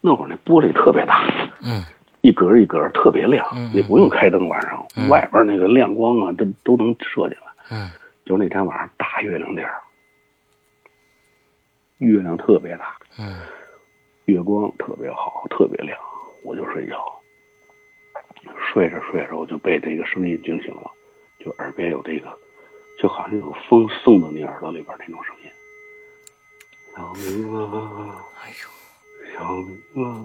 那会儿那玻璃特别大，嗯。一格一格特别亮你，不用开灯，晚上嗯。外边那个亮光啊，都都能射进来。嗯。就那天晚上大月亮地儿，月亮特别大，嗯月光特别好，特别亮，我就睡觉。睡着睡着，我就被这个声音惊醒了，就耳边有这个，就好像有风送到你耳朵里边那种声音。小明啊，哎呦小明啊，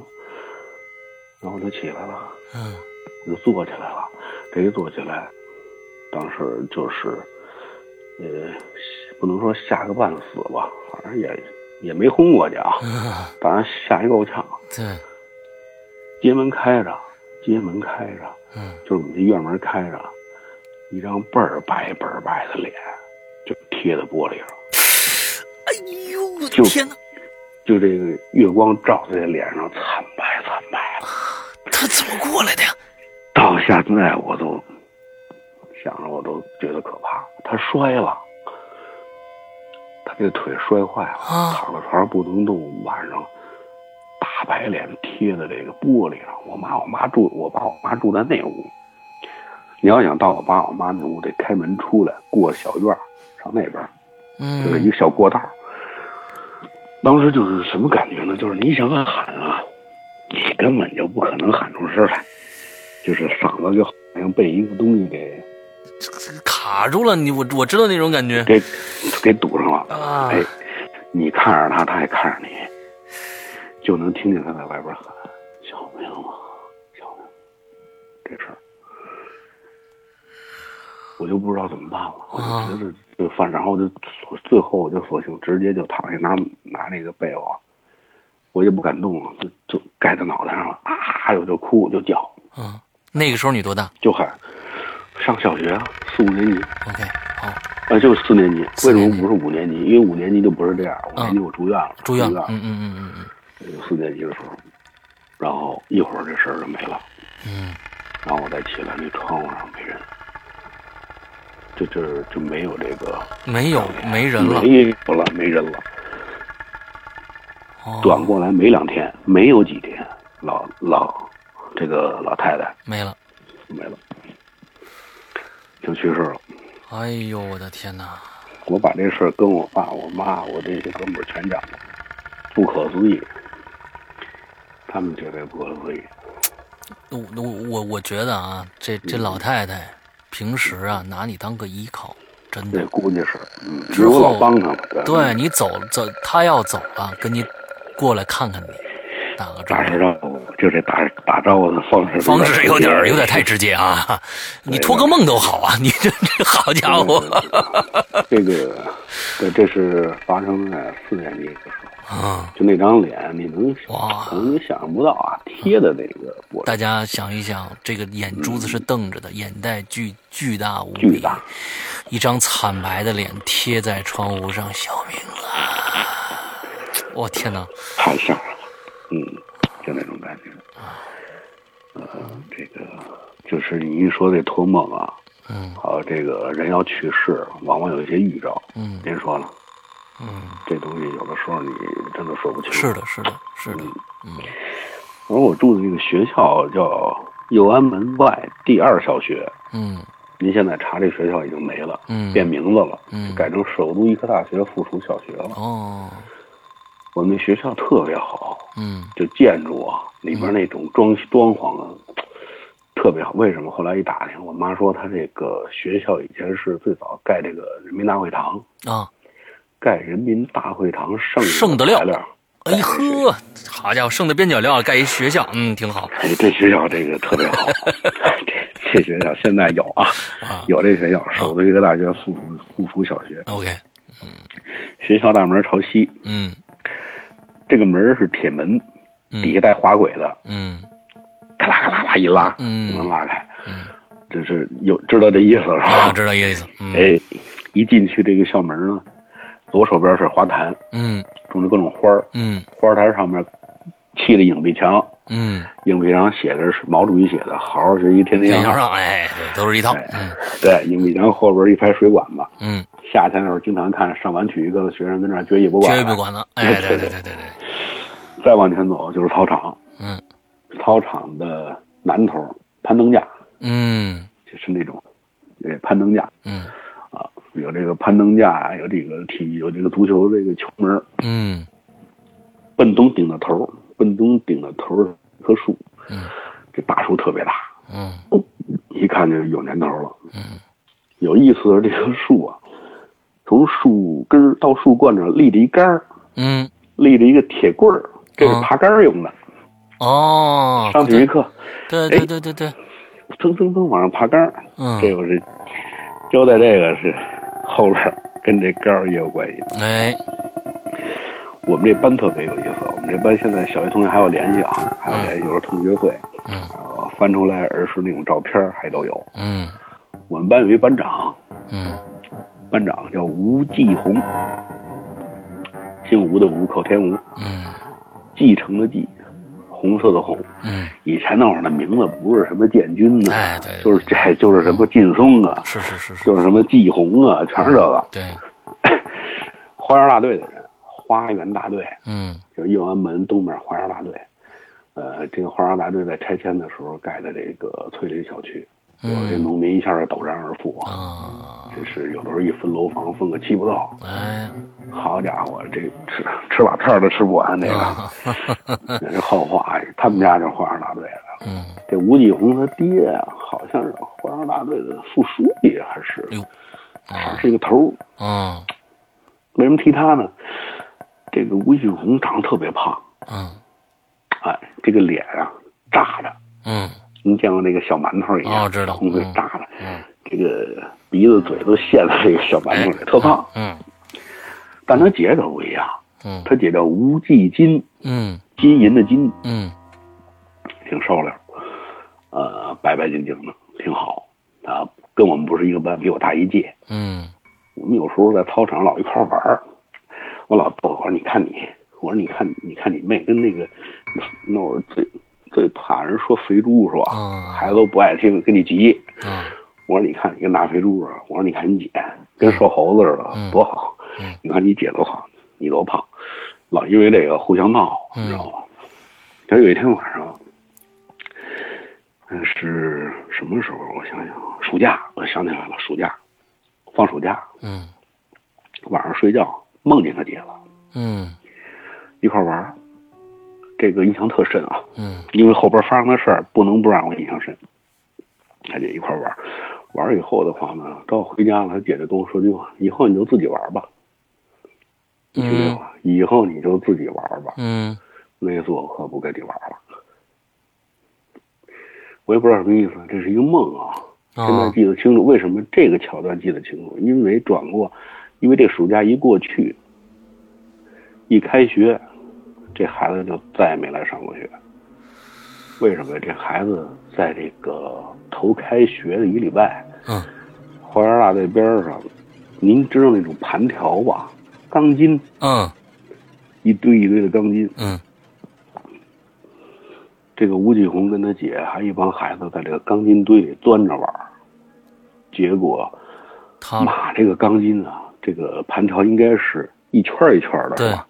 然后我就起来了，嗯我就坐起来了。这一坐起来，当时就是，呃，不能说吓个半死吧，反正也也没轰过去啊，把人吓一够呛。对街门开着，街门开着，嗯就是我们这院门开着，一张倍儿白倍儿白的脸，就贴在玻璃上，哎呦我的就天哪！就这个月光照在脸上，惨白惨白了。他怎么过来的呀？到现在我都想着，我都觉得可怕。他摔了，他这腿摔坏了，啊躺在床上不能动。晚上大白脸贴在这个玻璃上。我妈我妈住，我爸我妈住在那屋。你要想到我爸我妈那屋，得开门出来，过小院上那边儿，就是一嗯个小过道儿。当时就是什么感觉呢？就是你想喊啊，你根本就不可能喊出声来，就是嗓子就好像被一个东西给卡住了，你我我知道那种感觉给给堵上了。啊哎，你看着他，他也看着你，就能听见他在外边喊“小明啊，小明”这事儿。我就不知道怎么办了，我就觉得就反，然后我就最后我就索性直接就躺下拿拿那个被窝，我也不敢动了，就就盖在脑袋上了，啊，我就哭我就叫。嗯，那个时候你多大？就喊上小学啊，四五年级。OK，好，啊，就是四年级。为什么不是五年级？因为五年级就不是这样，五年级我住院了，住院了了。。嗯嗯嗯嗯嗯四年级的时候，然后一会儿这事儿就没了。嗯然后我再起来，那窗户上没人，这这就没有这个嗯，没有没人了。没有了，没人了。哦，转过来没两天，没有几天，老老这个老太太没了。没了，就去世了。哎呦，我的天哪！我把这事儿跟我爸、我妈、我这些哥们儿全讲了，不可思议，他们觉得不可思议。我我我我觉得啊，这这老太太平时啊拿你当个依靠，真这的。估计是，嗯，之后老帮他嘛，对对你走走，她要走了，跟你过来看看你，打个招打声。招呼，就这打打招呼的方式，方式有点有点太直接啊！你托个梦都好啊！你这这好家伙，这个，对，这是发生在四年级的时候，啊！就那张脸，你能哇可能你想象不到啊，贴的那个脖子大家想一想，这个眼珠子是瞪着的，眼袋巨巨大无比，巨大，一张惨白的脸贴在窗户上，小明啊！我天哪！太吓人了，嗯，就那种感觉。呃，这个就是你一说这托梦啊，嗯。还有这个人要去世，往往有一些预兆。嗯。您说了，嗯，这东西有的时候你真的说不清。是的，是的，是的，而我住的这个学校叫右安门外第二小学，嗯。您现在查这学校已经没了，嗯。变名字了，嗯。改成首都医科大学附属小学了。哦，我们那学校特别好，嗯。就建筑啊，里边那种装装潢啊，特别好。为什么？后来一打听，我妈说她这个学校以前是最早盖这个人民大会堂，啊，盖人民大会堂剩剩的料。哎呵，好家伙，剩的边角料盖一学校，嗯，挺好。哎，这学校这个特别好，这 这学校现在有啊，啊。有这学校，首都医科大学附属附属小学，OK，学校大门朝西，嗯这个门是铁门，嗯。底下带滑轨的，嗯。咔啦咔啦啦一拉，嗯。就能拉开。嗯，这是有知道这意思是啊，吧？知道意思，嗯。哎，一进去这个校门呢，左手边是花坛，嗯。种着各种花儿，嗯。花坛上面砌的影壁墙，嗯，影壁上写的是毛主席写的“好好学习，天天向上上哎，对，都是一套，哎嗯”。对，影壁墙后边一排水管子，嗯，夏天的时候经常看上完体育课的学生跟那儿撅尾巴管，绝对不管子，哎，对对对对对，再往前走就是操场，嗯。操场的南头攀登架，嗯。就是那种，呃，攀登架嗯。啊，有这个攀登架，有这个体，有这个足球这个球门，嗯。奔东顶的头，奔东顶的头儿一棵树，嗯这大树特别大，嗯一看就有年头了。嗯有意思的这棵树啊，从树根儿到树冠上立着一杆儿，嗯，立着一个铁棍儿，这是嗯爬杆儿用的。哦，上体育课，对对对对对，蹭蹭蹭往上爬杆儿。嗯，这个是交代这个是后边跟这杆儿也有关系。哎，我们这班特别有意思，我们这班现在小学同学还有联系啊，还有联系，有时候同学会，翻出来儿时那种照片还都有。嗯。我们班有一班长，嗯。班长叫吴继红，姓吴的吴，口天吴，嗯。继承的继，红色的红。嗯，以前那会儿的名字不是什么建军呐、哎对，就是这就是什么劲松啊，是是是是，就是什么继红啊，全是这个。对，花园大队的人，花园大队嗯就是右安门东边花园大队。呃，这个花园大队在拆迁的时候盖的这个翠林小区，有的这嗯农民一下就陡然而富啊。啊，这是有的时候一分楼房分个七八套，哎，好家伙，这吃吃把片都吃不完那个。那是后话，他们家就是花园大队的。嗯，这吴继红他爹啊，好像是花园大队的副书记，还是哟，啊，还是一个头儿。嗯为什么提他呢？这个吴继红长得特别胖，嗯。哎，这个脸啊炸的，嗯。您见过那个小馒头一样？哦知道。红嘴嗯。炸的，嗯。这这个鼻子嘴都陷在这个小馒头里，特胖。嗯。但他姐可不一样，嗯。他姐叫吴继金，嗯。金银的金，嗯。挺瘦溜，呃，白白净净的，挺好。啊，跟我们不是一个班，比我大一届。嗯。我们有时候在操场老一块玩儿，我老逗我说：“你看你，我说你看你看你妹跟那个那会儿最最怕人说肥猪是吧？嗯孩子都不爱听，跟你急。嗯我说你看你跟大肥猪似的，我说你看你姐跟瘦猴子似的，嗯多好。嗯你看你姐多好，你多胖，老因为这个互相闹，嗯你知道吗？可有一天晚上，嗯，是什么时候？我想想，暑假，我想起来了，暑假，放暑假，嗯晚上睡觉梦见他爹了，嗯一块玩儿这个印象特深啊，嗯因为后边发生的事儿不能不让我印象深。他姐一块玩儿玩儿以后的话呢，到回家了，他姐就跟我说句话：以后你就自己玩儿吧。你听见吗？以后你就自己玩儿吧。嗯那次我可不跟你玩了。我也不知道什么意思，这是一个梦啊。现在哦记得清楚，为什么这个桥段记得清楚？因为转过，因为这暑假一过去，一开学，这孩子就再也没来上过学。为什么？这孩子在这个头开学的一礼拜，嗯花园大队边上，您知道那种盘条吧？钢筋，嗯一堆一堆的钢筋。嗯这个吴继红跟他姐还一帮孩子在这个钢筋堆里钻着玩儿，结果他妈，这个钢筋啊，这个盘条应该是一圈儿一圈儿的，对是吧？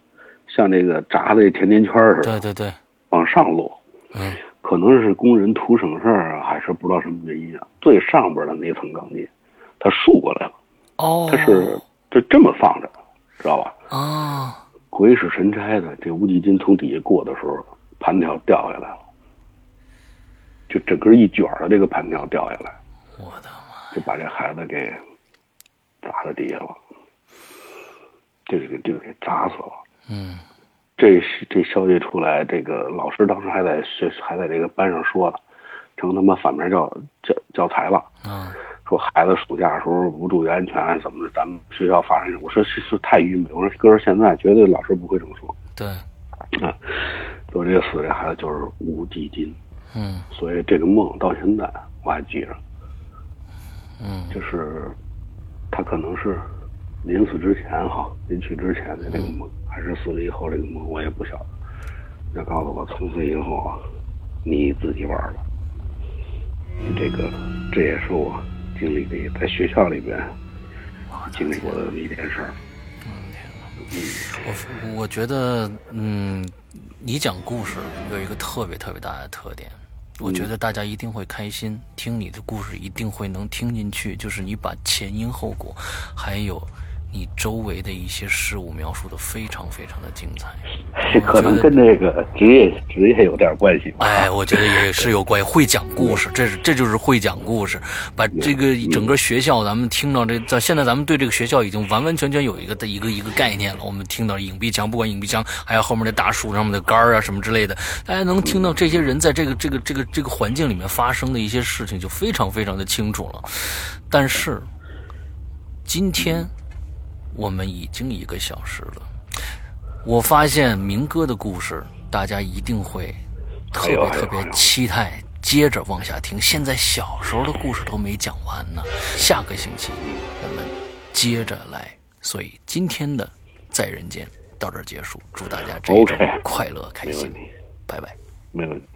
像这个炸的甜甜圈似的，对对对往上落。嗯可能是工人图省事儿啊，还是不知道什么原因啊？最上边的那层钢筋，它竖过来了，哦它是就这么放着，知道吧？啊鬼使神差的，这无极金从底下过的时候，盘条掉下来了，就整个一卷儿的这个盘条掉下来，我的妈就把这孩子给砸在地下了，这个就给砸死了。嗯这是这消息出来，这个老师当时还在学还在这个班上说呢，成他妈反面教教教材了。啊说孩子暑假的时候不注意安全怎么的，咱们学校发生，我说是是太愚昧，我说搁着现在绝对老师不会这么说对啊。说这个死这孩子就是无地金，嗯所以这个梦到现在我还记着，嗯就是他可能是临死之前哈，临去之前的那个梦，还是死了以后这个梦，我也不晓得。要告诉我，从此以后啊，你自己玩吧。这个这也是我经历的，在学校里边经历过的一件事儿。我我觉得，嗯，你讲故事有一个特别特别大的特点，我觉得大家一定会开心，听你的故事一定会能听进去，就是你把前因后果，还有你周围的一些事物描述的非常非常的精彩。这可能跟这个职业职业有点关系吧。哎，我觉得也是有关系，会讲故事，这是这就是会讲故事，把这个整个学校，咱们听到这，在现在咱们对这个学校已经完完全全有一个的一个一个概念了。我们听到影壁墙，不管影壁墙，还有后面那大树上面的杆儿啊什么之类的，大家能听到这些人在这个这个这个这个环境里面发生的一些事情，就非常非常的清楚了。但是今天我们已经一个小时了。我发现明哥的故事，大家一定会特别特别期待，接着往下听。现在小时候的故事都没讲完呢，下个星期我们接着来。所以今天的在人间到这儿结束，祝大家这一周快乐开心拜拜。没问题。